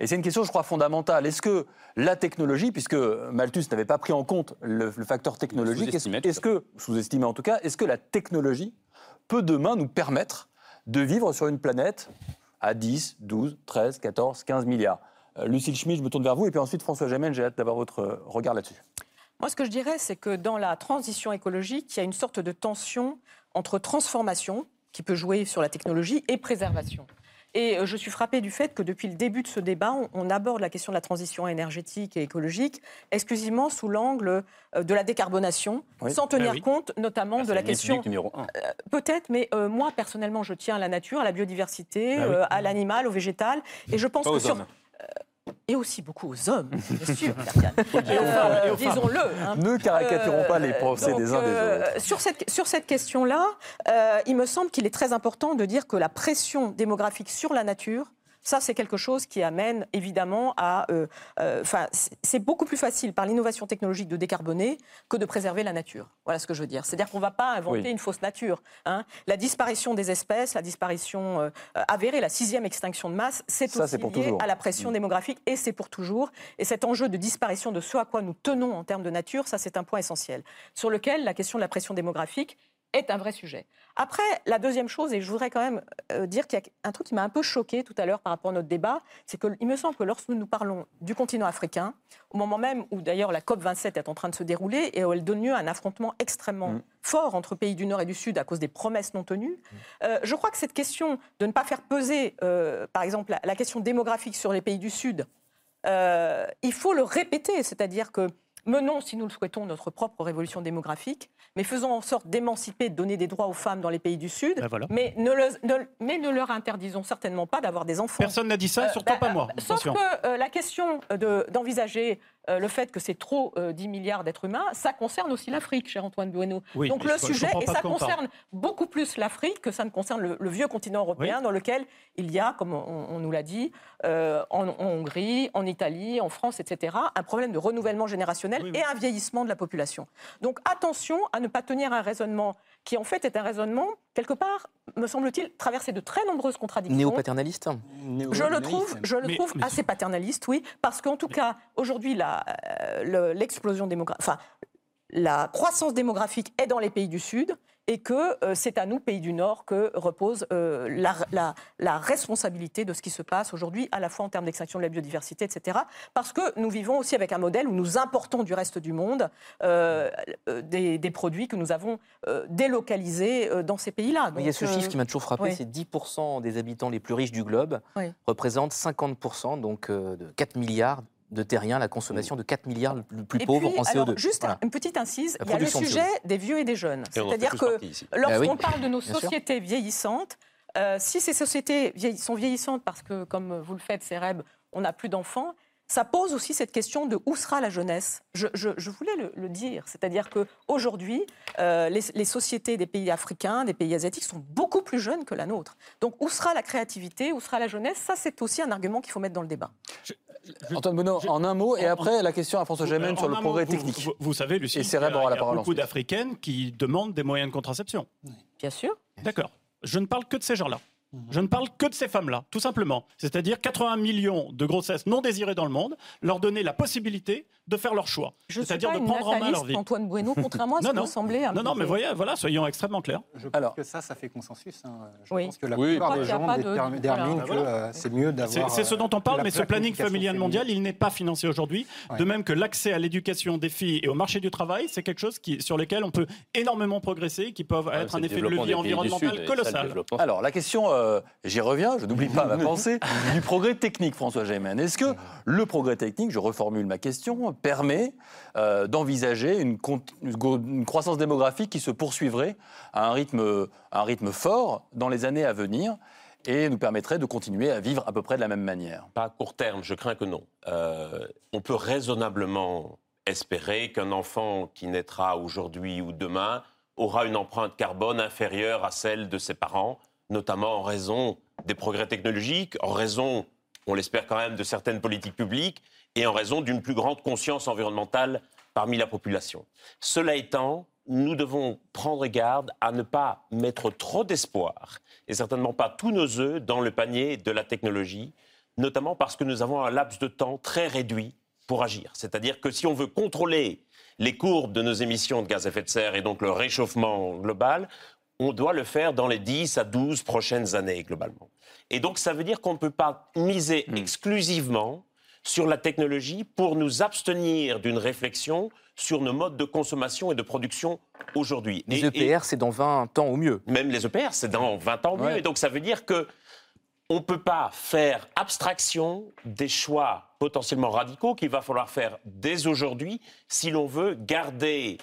Et c'est une question, je crois, fondamentale. Est-ce que la technologie, puisque Malthus n'avait pas pris en compte le, le facteur technologique, est-ce que, sous-estimé en tout cas, est-ce que la technologie peut demain nous permettre de vivre sur une planète à 10, 12, 13, 14, 15 milliards? Euh, Lucille Schmitt, je me tourne vers vous, et puis ensuite François Jamel, j'ai hâte d'avoir votre euh, regard là-dessus. Moi, ce que je dirais, c'est que dans la transition écologique, il y a une sorte de tension entre transformation, qui peut jouer sur la technologie, et préservation. Et euh, je suis frappée du fait que depuis le début de ce débat, on, on aborde la question de la transition énergétique et écologique exclusivement sous l'angle euh, de la décarbonation, Oui. sans tenir Ah oui. compte notamment de C'est la le question un. Peut-être, mais euh, moi, personnellement, je tiens à la nature, à la biodiversité, Ah oui. euh, à l'animal, au végétal. Et je pense Pas que aux sur. hommes. Euh, et aussi beaucoup aux hommes, bien sûr, Euh. Disons-le. hein. Ne caricaturons pas les Euh, pensées donc, des uns euh, des autres. Sur cette, sur cette question-là, euh, il me semble qu'il est très important de dire que la pression démographique sur la nature, ça, c'est quelque chose qui amène évidemment à. euh, euh, Enfin, c'est- beaucoup plus facile par l'innovation technologique de décarboner que de préserver la nature. Voilà ce que je veux dire. C'est-à-dire qu'on ne va pas inventer Oui. une fausse nature. hein. La disparition des espèces, la disparition euh, avérée, la sixième extinction de masse, c'est aussi lié toujours. à la pression démographique et c'est pour toujours. Et cet enjeu de disparition de ce à quoi nous tenons en termes de nature, ça c'est un point essentiel, sur lequel la question de la pression démographique est un vrai sujet. Après, la deuxième chose, et je voudrais quand même euh, dire qu'il y a un truc qui m'a un peu choqué tout à l'heure par rapport à notre débat, c'est qu'il me semble que lorsque nous parlons du continent africain, au moment même où d'ailleurs la COP27 est en train de se dérouler et où elle donne lieu à un affrontement extrêmement Mm. fort entre pays du Nord et du Sud à cause des promesses non tenues, euh, je crois que cette question de ne pas faire peser, euh, par exemple, la, la question démographique sur les pays du Sud, il faut le répéter, c'est-à-dire que menons, si nous le souhaitons, notre propre révolution démographique, mais faisons en sorte d'émanciper, de donner des droits aux femmes dans les pays du Sud, Ben voilà. mais, ne le- ne- mais ne leur interdisons certainement pas d'avoir des enfants. Personne n'a dit ça, Euh, surtout bah, pas moi. euh, Sauf Attention. que euh, la question de- d'envisager euh, le fait que c'est trop euh, 10 milliards d'êtres humains, ça concerne aussi l'Afrique, cher Antoine Bueno. Oui, Donc le je- je sujet, et ça concerne beaucoup plus l'Afrique que ça ne concerne le, le vieux continent européen, dans lequel il y a, comme on, on nous l'a dit, en, en Hongrie, en Italie, en France, etc., un problème de renouvellement générationnel Oui, oui. et un vieillissement de la population. Donc attention à ne pas tenir un raisonnement qui en fait est un raisonnement, quelque part, me semble-t-il, traversé de très nombreuses contradictions. Néo-paternaliste Je le trouve, je le Mais- trouve mais- assez paternaliste, oui, parce qu'en tout cas, aujourd'hui, la, euh, le- l'explosion démographique, enfin, la croissance démographique est dans les pays du Sud et que euh, c'est à nous, pays du Nord, que repose euh, la, la- la responsabilité de ce qui se passe aujourd'hui, à la fois en termes d'extinction de la biodiversité, etc. Parce que nous vivons aussi avec un modèle où nous importons du reste du monde euh, des, des produits que nous avons délocalisés dans ces pays-là. Il y a ce chiffre qui m'a toujours frappé, oui. c'est 10% des habitants les plus riches du globe Oui. représentent 50%, donc de 4 milliards de terrien, la consommation de 4 milliards le plus Et puis, en CO2. alors, juste Voilà. une petite incise, il y a le sujet CO2. des vieux et des jeunes. C'est-à-dire que lorsqu'on Bah oui, parle de nos bien sûr. sociétés vieillissantes, euh, si ces sociétés sont vieillissantes parce que, comme vous le faites, Céreb, on n'a plus d'enfants, ça pose aussi cette question de où sera la jeunesse. Je, je- je voulais le, le dire, c'est-à-dire qu'aujourd'hui, euh, les, les sociétés des pays africains, des pays asiatiques sont beaucoup plus jeunes que la nôtre. Donc où sera la créativité, où sera la jeunesse? Ça, c'est aussi un argument qu'il faut mettre dans le débat. Antoine Bonneau, en un mot, et après la question à François Gémen En sur le progrès mot, technique. Vous, vous savez, Lucie, Et il y a, la parole beaucoup ensuite. d'Africaines qui demandent des moyens de contraception. Bien sûr. D'accord. Je ne parle que de ces gens-là. Mhm. Je ne parle que de ces femmes-là, tout simplement. C'est-à-dire 80 millions de grossesses non désirées dans le monde, leur donner la possibilité de faire leur choix. C'est-à-dire de prendre en main leur vie. Antoine Bueno, contrairement à ce Non, vous semblez. un Non, non, mais voyez, voilà, soyons extrêmement clairs. Je pense Alors- que ça, ça fait consensus. hein. Je Oui. pense que la Oui, plupart des gens de- déterminent voilà. que euh, c'est mieux d'avoir. c'est ce dont on euh, parle, la mais ce planning familial mondial, il n'est pas financé aujourd'hui. Ouais. De même que l'accès à l'éducation des filles et au marché du travail, c'est quelque chose qui, sur lequel on peut énormément progresser, qui peuvent être un effet de levier environnemental colossal. Alors, la question, euh, j'y reviens, je n'oublie pas ma pensée, du progrès technique, François Gémen. Est-ce que le progrès technique, je reformule ma question, permet euh, d'envisager une, croissance démographique qui se poursuivrait à un rythme, à un rythme fort dans les années à venir et nous permettrait de continuer à vivre à peu près de la même manière? Pas à court terme, je crains que non. Euh, on peut raisonnablement espérer qu'un enfant qui naîtra aujourd'hui ou demain aura une empreinte carbone inférieure à celle de ses parents, notamment en raison des progrès technologiques, en raison, on l'espère quand même, de certaines politiques publiques et en raison d'une plus grande conscience environnementale parmi la population. Cela étant, nous devons prendre garde à ne pas mettre trop d'espoir, et certainement pas tous nos œufs, dans le panier de la technologie, notamment parce que nous avons un laps de temps très réduit pour agir. C'est-à-dire que si on veut contrôler les courbes de nos émissions de gaz à effet de serre et donc le réchauffement global, on doit le faire dans les 10 à 12 prochaines années globalement. Et donc ça veut dire qu'on ne peut pas miser exclusivement sur la technologie pour nous abstenir d'une réflexion sur nos modes de consommation et de production aujourd'hui. Les Et- EPR, c'est dans 20 ans au mieux. même les EPR, c'est dans 20 ans mieux. Ouais. Et donc ça veut dire que on ne peut pas faire abstraction des choix potentiellement radicaux qu'il va falloir faire dès aujourd'hui si l'on veut garder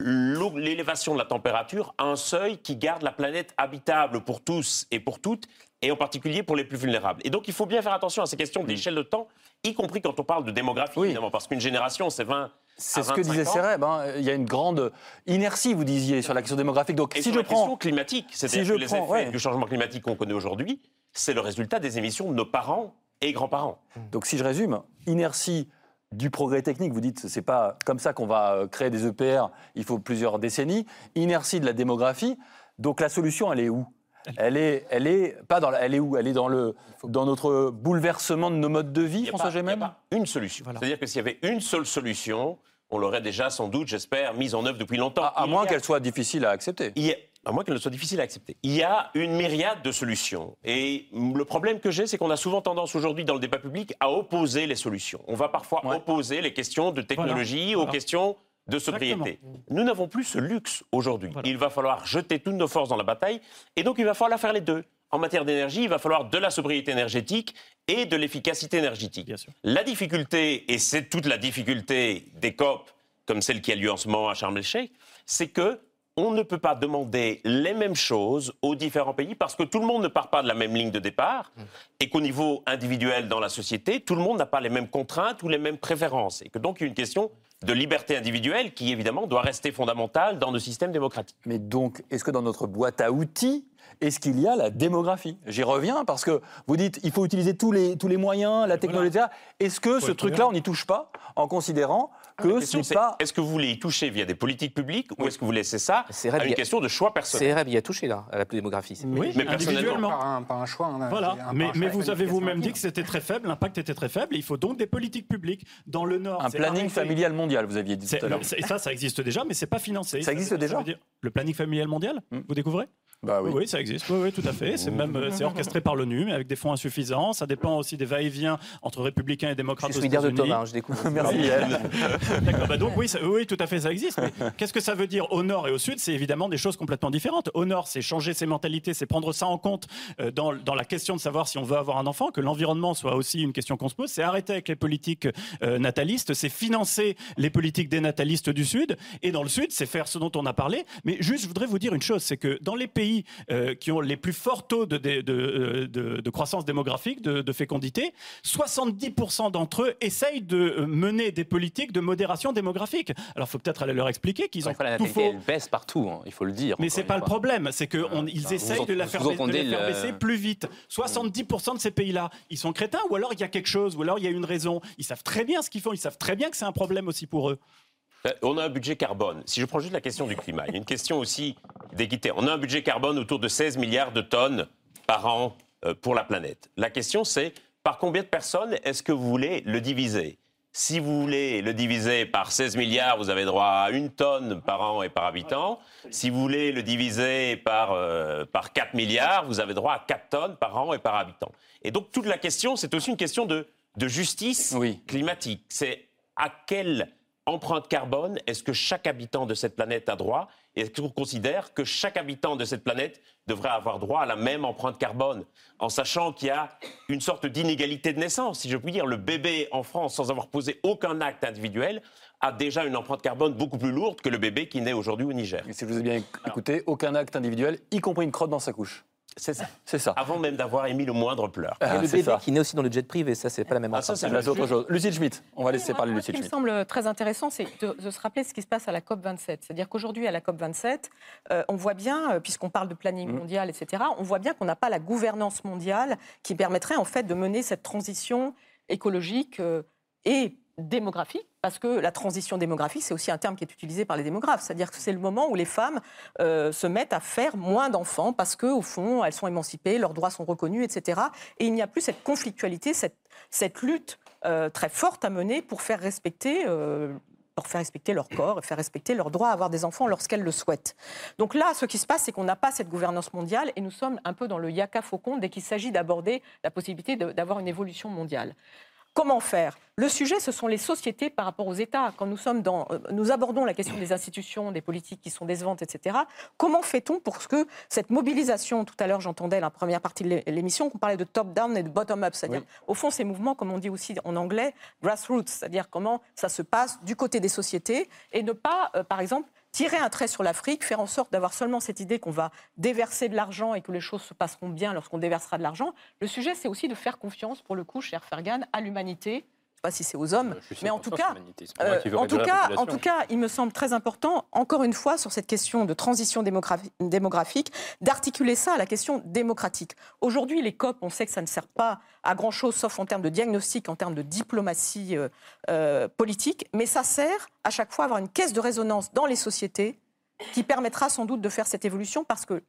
l'élévation de la température à un seuil qui garde la planète habitable pour tous et pour toutes, et en particulier pour les plus vulnérables. Et donc il faut bien faire attention à ces questions d'échelle de temps, y compris quand on parle de démographie, Oui. évidemment, parce qu'une génération, c'est 20 C'est ce que 25 disait ans. Céreb. hein. Il y a une grande inertie, vous disiez, sur la question démographique. Donc, Et si sur je la question prends. climatique, c'est-à-dire que les prends, effets ouais. du changement climatique qu'on connaît aujourd'hui, c'est le résultat des émissions de nos parents et grands-parents. Donc, si je résume, inertie du progrès technique, vous dites c'est pas comme ça qu'on va euh, créer des EPR, il faut plusieurs décennies. Inertie de la démographie. Donc, la solution, elle est où? Elle est, elle est pas dans, la- elle est où? Elle est dans le, dans notre bouleversement de nos modes de vie, François pas- il y a Gémen pas une solution. Voilà. C'est-à-dire que s'il y avait une seule solution, on l'aurait déjà sans doute, j'espère, mise en œuvre depuis longtemps. À, moins a- qu'elle soit difficile à accepter. il y a- à moins qu'elle ne soit difficile à accepter. Il y a une myriade de solutions. Et le problème que j'ai, c'est qu'on a souvent tendance aujourd'hui dans le débat public à opposer les solutions. On va parfois Ouais. opposer les questions de technologie Voilà. aux questions de sobriété. Nous n'avons plus ce luxe aujourd'hui. Voilà. Il va falloir jeter toutes nos forces dans la bataille. Et donc, il va falloir faire les deux. En matière d'énergie, il va falloir de la sobriété énergétique et de l'efficacité énergétique. Bien sûr. La difficulté, et c'est toute la difficulté des COP, comme celle qui a lieu en ce moment à Sharm el-Sheikh, c'est que on ne peut pas demander les mêmes choses aux différents pays parce que tout le monde ne part pas de la même ligne de départ et qu'au niveau individuel dans la société, tout le monde n'a pas les mêmes contraintes ou les mêmes préférences. Et que donc il y a une question de liberté individuelle qui évidemment doit rester fondamentale dans nos systèmes démocratiques. Mais donc, est-ce que dans notre boîte à outils, est-ce qu'il y a la démographie? J'y reviens parce que vous dites il faut utiliser tous les, tous les moyens, la technologie. etc. Est-ce que ce truc-là, on n'y touche pas en considérant que pas. Est-ce que vous voulez y toucher via des politiques publiques ou est-ce que vous laissez ça C'est à une il y a- question de choix personnel CRM y a touché, là, à la démographie. c'est- Oui, Mais personnellement, individuellement. Par un, par un choix. hein, Voilà, un- mais, un mais vous avez vous-même dit que c'était très faible, l'impact était très faible. Il faut donc des politiques publiques. Dans le Nord, Un c'est planning arrêté. familial mondial, vous aviez dit C'est- tout à l'heure. ça, ça existe déjà, mais c'est pas financé. Ça existe déjà veut dire- Le planning familial mondial, Hmm. vous découvrez? Bah oui. Oui, ça existe. Oui, oui, tout à fait. C'est même euh, c'est orchestré par l'ONU, mais avec des fonds insuffisants. Ça dépend aussi des va-et-vient entre républicains et démocrates Je aux suis dire de. Thomas, hein, je découvre. Merci. D'accord, bah donc oui, ça- oui, tout à fait, ça existe. Mais qu'est-ce que ça veut dire au nord et au sud? C'est évidemment des choses complètement différentes. Au nord, c'est changer ses mentalités, c'est prendre ça en compte euh, dans, dans la question de savoir si on veut avoir un enfant, que l'environnement soit aussi une question qu'on se pose. C'est arrêter avec les politiques euh, natalistes, c'est financer les politiques des natalistes du sud. Et dans le sud, c'est faire ce dont on a parlé. Mais juste, je voudrais vous dire une chose, c'est que dans les pays euh, qui ont les plus forts taux de, de, de- de- de croissance démographique, de, fécondité, 70% d'entre eux essayent de euh, mener des politiques de modération démographique. Alors, il faut peut-être aller leur expliquer qu'ils ont la tout faux. elle baisse partout, hein, il faut le dire. Mais c'est pas le problème, c'est qu'ils Vous essayent de la faire, la faire le- baisser plus vite. 70% de ces pays-là, ils sont crétins ou alors il y a quelque chose, ou alors il y a une raison. Ils savent très bien ce qu'ils font, ils savent très bien que c'est un problème aussi pour eux. Euh, On a un budget carbone. Si je prends juste la question du climat, il y a une question aussi d'équité. On a un budget carbone autour de 16 milliards de tonnes par an euh, pour la planète. La question c'est par combien de personnes est-ce que vous voulez le diviser? Si vous voulez le diviser par 16 milliards, vous avez droit à une tonne par an et par habitant. Si vous voulez le diviser par, euh, par 4 milliards, vous avez droit à 4 tonnes par an et par habitant. Et donc toute la question, c'est aussi une question de, de justice Oui. climatique. C'est à quelle empreinte carbone est-ce que chaque habitant de cette planète a droit? Est-ce qu'on considère que chaque habitant de cette planète devrait avoir droit à la même empreinte carbone? En sachant qu'il y a une sorte d'inégalité de naissance, si je puis dire. Le bébé en France, sans avoir posé aucun acte individuel, a déjà une empreinte carbone beaucoup plus lourde que le bébé qui naît aujourd'hui au Niger. Et si je vous ai bien écouté, aucun acte individuel, y compris une crotte dans sa couche. C'est ça. C'est ça. Avant même d'avoir émis le moindre pleur. Et Ah, le c'est bébé ça. qui naît aussi dans le jet privé, ça, c'est pas la même Ah, ça, c'est autre chose. Lucille Schmitt, on va laisser Moi, parler moi, Lucille Ce qui me Schmitt. semble très intéressant, c'est de, de se rappeler ce qui se passe à la COP 27. C'est-à-dire qu'aujourd'hui, à la COP 27, euh, on voit bien, euh, puisqu'on parle de planning Mhm. mondial, etc., on voit bien qu'on n'a pas la gouvernance mondiale qui permettrait en fait de mener cette transition écologique euh, et démographique, parce que la transition démographique, c'est aussi un terme qui est utilisé par les démographes, c'est-à-dire que c'est le moment où les femmes euh, se mettent à faire moins d'enfants parce qu'au fond, elles sont émancipées, leurs droits sont reconnus, etc. Et il n'y a plus cette conflictualité, cette, cette lutte euh, très forte à mener pour faire respecter euh, pour faire respecter leur corps et faire respecter leur droit à avoir des enfants lorsqu'elles le souhaitent. Donc là, ce qui se passe, c'est qu'on n'a pas cette gouvernance mondiale et nous sommes un peu dans le yaka faucon dès qu'il s'agit d'aborder la possibilité d'avoir une évolution mondiale. Comment faire Le sujet, ce sont les sociétés par rapport aux États. Quand nous, sommes dans, euh, nous abordons la question des institutions, des politiques qui sont décevantes, etc., comment fait-on pour que cette mobilisation, tout à l'heure j'entendais la première partie de l'é- l'émission, qu'on parlait de top-down et de bottom-up, c'est-à-dire au fond ces mouvements, comme on dit aussi en anglais, grassroots, c'est-à-dire comment ça se passe du côté des sociétés et ne pas, euh, par exemple, tirer un trait sur l'Afrique, faire en sorte d'avoir seulement cette idée qu'on va déverser de l'argent et que les choses se passeront bien lorsqu'on déversera de l'argent. Le sujet, c'est aussi de faire confiance, pour le coup, cher Fergan, à l'humanité. Pas si c'est aux hommes, Euh, mais en tout cas, euh, en, tout cas, en tout cas, il me semble très important, encore une fois, sur cette question de transition démographi- démographique, d'articuler ça à la question démocratique. Aujourd'hui, les COP, on sait que ça ne sert pas à grand-chose, sauf en termes de diagnostic, en termes de diplomatie euh, euh, politique, mais ça sert à chaque fois à avoir une caisse de résonance dans les sociétés qui permettra sans doute de faire cette évolution, parce que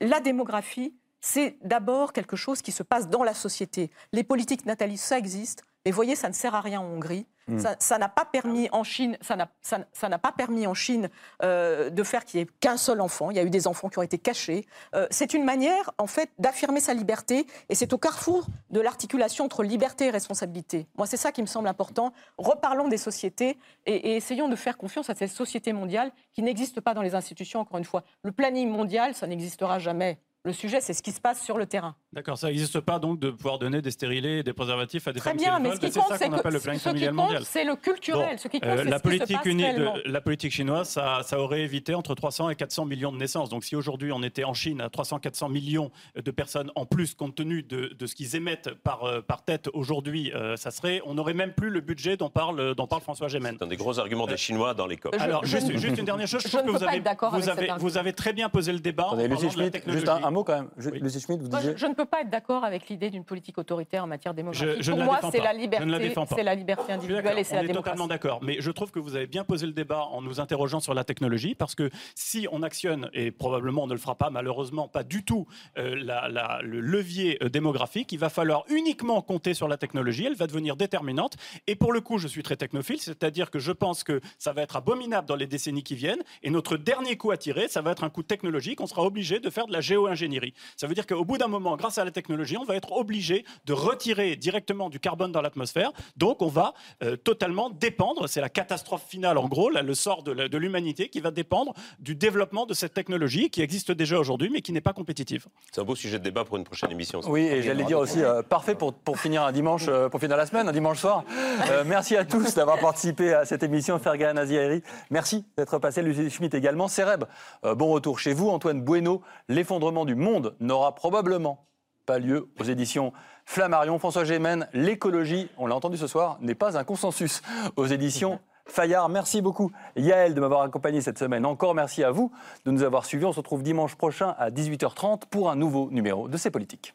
la démographie, c'est d'abord quelque chose qui se passe dans la société. Les politiques natalistes, ça existe, mais voyez, ça ne sert à rien en Hongrie. Mm. Ça- n'a pas permis en Chine, ça n'a ça n'a- ça n'a pas permis en Chine euh, de faire qu'il n'y ait qu'un seul enfant. Il y a eu des enfants qui ont été cachés. Euh, c'est une manière, en fait, d'affirmer sa liberté, et c'est au carrefour de l'articulation entre liberté et responsabilité. Moi, c'est ça qui me semble important. Reparlons des sociétés et, et essayons de faire confiance à cette société mondiale qui n'existe pas dans les institutions. Encore une fois, le planning mondial, ça n'existera jamais. Le sujet, c'est ce qui se passe sur le terrain. D'accord, ça n'existe pas donc de pouvoir donner des stérilés et des préservatifs à des Très femmes bien, mais ce qui compte, c'est le que planning ce qui familial compte, mondial. c'est le culturel. Bon, Ce qui compte, Euh, la, ce qui se politique passe de, la politique chinoise, ça, ça aurait évité entre 300 et 400 millions de naissances. Donc si aujourd'hui on était en Chine à 300-400 millions de personnes en plus, compte tenu de, de ce qu'ils émettent par, euh, par tête aujourd'hui, euh, ça serait, on n'aurait même plus le budget dont parle, dont parle François Gémen. C'est un des gros arguments des Chinois dans les COP. Alors, je juste, ne- juste une dernière chose, je, je pense ne que peux vous pas avez, vous, vous très bien posé le débat Attendez, en Lucie parlant de la Schmitt, technologie. juste un, un mot quand même. Je, Oui. Lucie Schmitt, vous Moi, je, disiez. je ne peux pas être d'accord avec l'idée d'une politique autoritaire en matière démographique. Je- je Pour moi, c'est la Je ne la liberté, défends pas. c'est la liberté Je suis individuelle et c'est on la est démocratie. totalement d'accord. Mais je trouve que vous avez bien posé le débat en nous interrogeant sur la technologie, parce que si on actionne, et probablement on ne le fera pas, malheureusement, pas du tout euh, la- la- le levier euh, démographique, il va falloir uniquement compter sur la technologie, elle va devenir déterminante. Et pour le coup, je suis très technophile, c'est-à-dire que je pense que ça va être abominable dans les décennies qui viennent. Et notre dernier coup à tirer, ça va être un coup technologique. On sera obligé de faire de la géo-ingénierie. Ça veut dire qu'au bout d'un moment, grâce à la technologie, on va être obligé de retirer directement du carbone dans l'atmosphère. Donc, on va euh, totalement dépendre. C'est la catastrophe finale, en gros, là, le sort de l'humanité qui va dépendre du développement de cette technologie qui existe déjà aujourd'hui, mais qui n'est pas compétitive. C'est un beau sujet de débat pour une prochaine émission. ça. Oui, et j'allais dire aussi, euh, parfait pour, pour finir un dimanche, euh, pour finir la semaine, un dimanche soir. Euh, merci à tous d'avoir participé à cette émission. Fergan Aziaeri, merci d'être passé. Lucie Schmitt également. Céreb, euh, bon retour chez vous. Antoine Bueno, l'effondrement du monde n'aura probablement pas lieu aux éditions Flammarion. François Gémen, l'écologie, on l'a entendu ce soir, n'est pas un consensus aux éditions Fayard. Merci beaucoup Yael de m'avoir accompagné cette semaine. Encore merci à vous de nous avoir suivis. On se retrouve dimanche prochain à 18h30 pour un nouveau numéro de C'est Politique.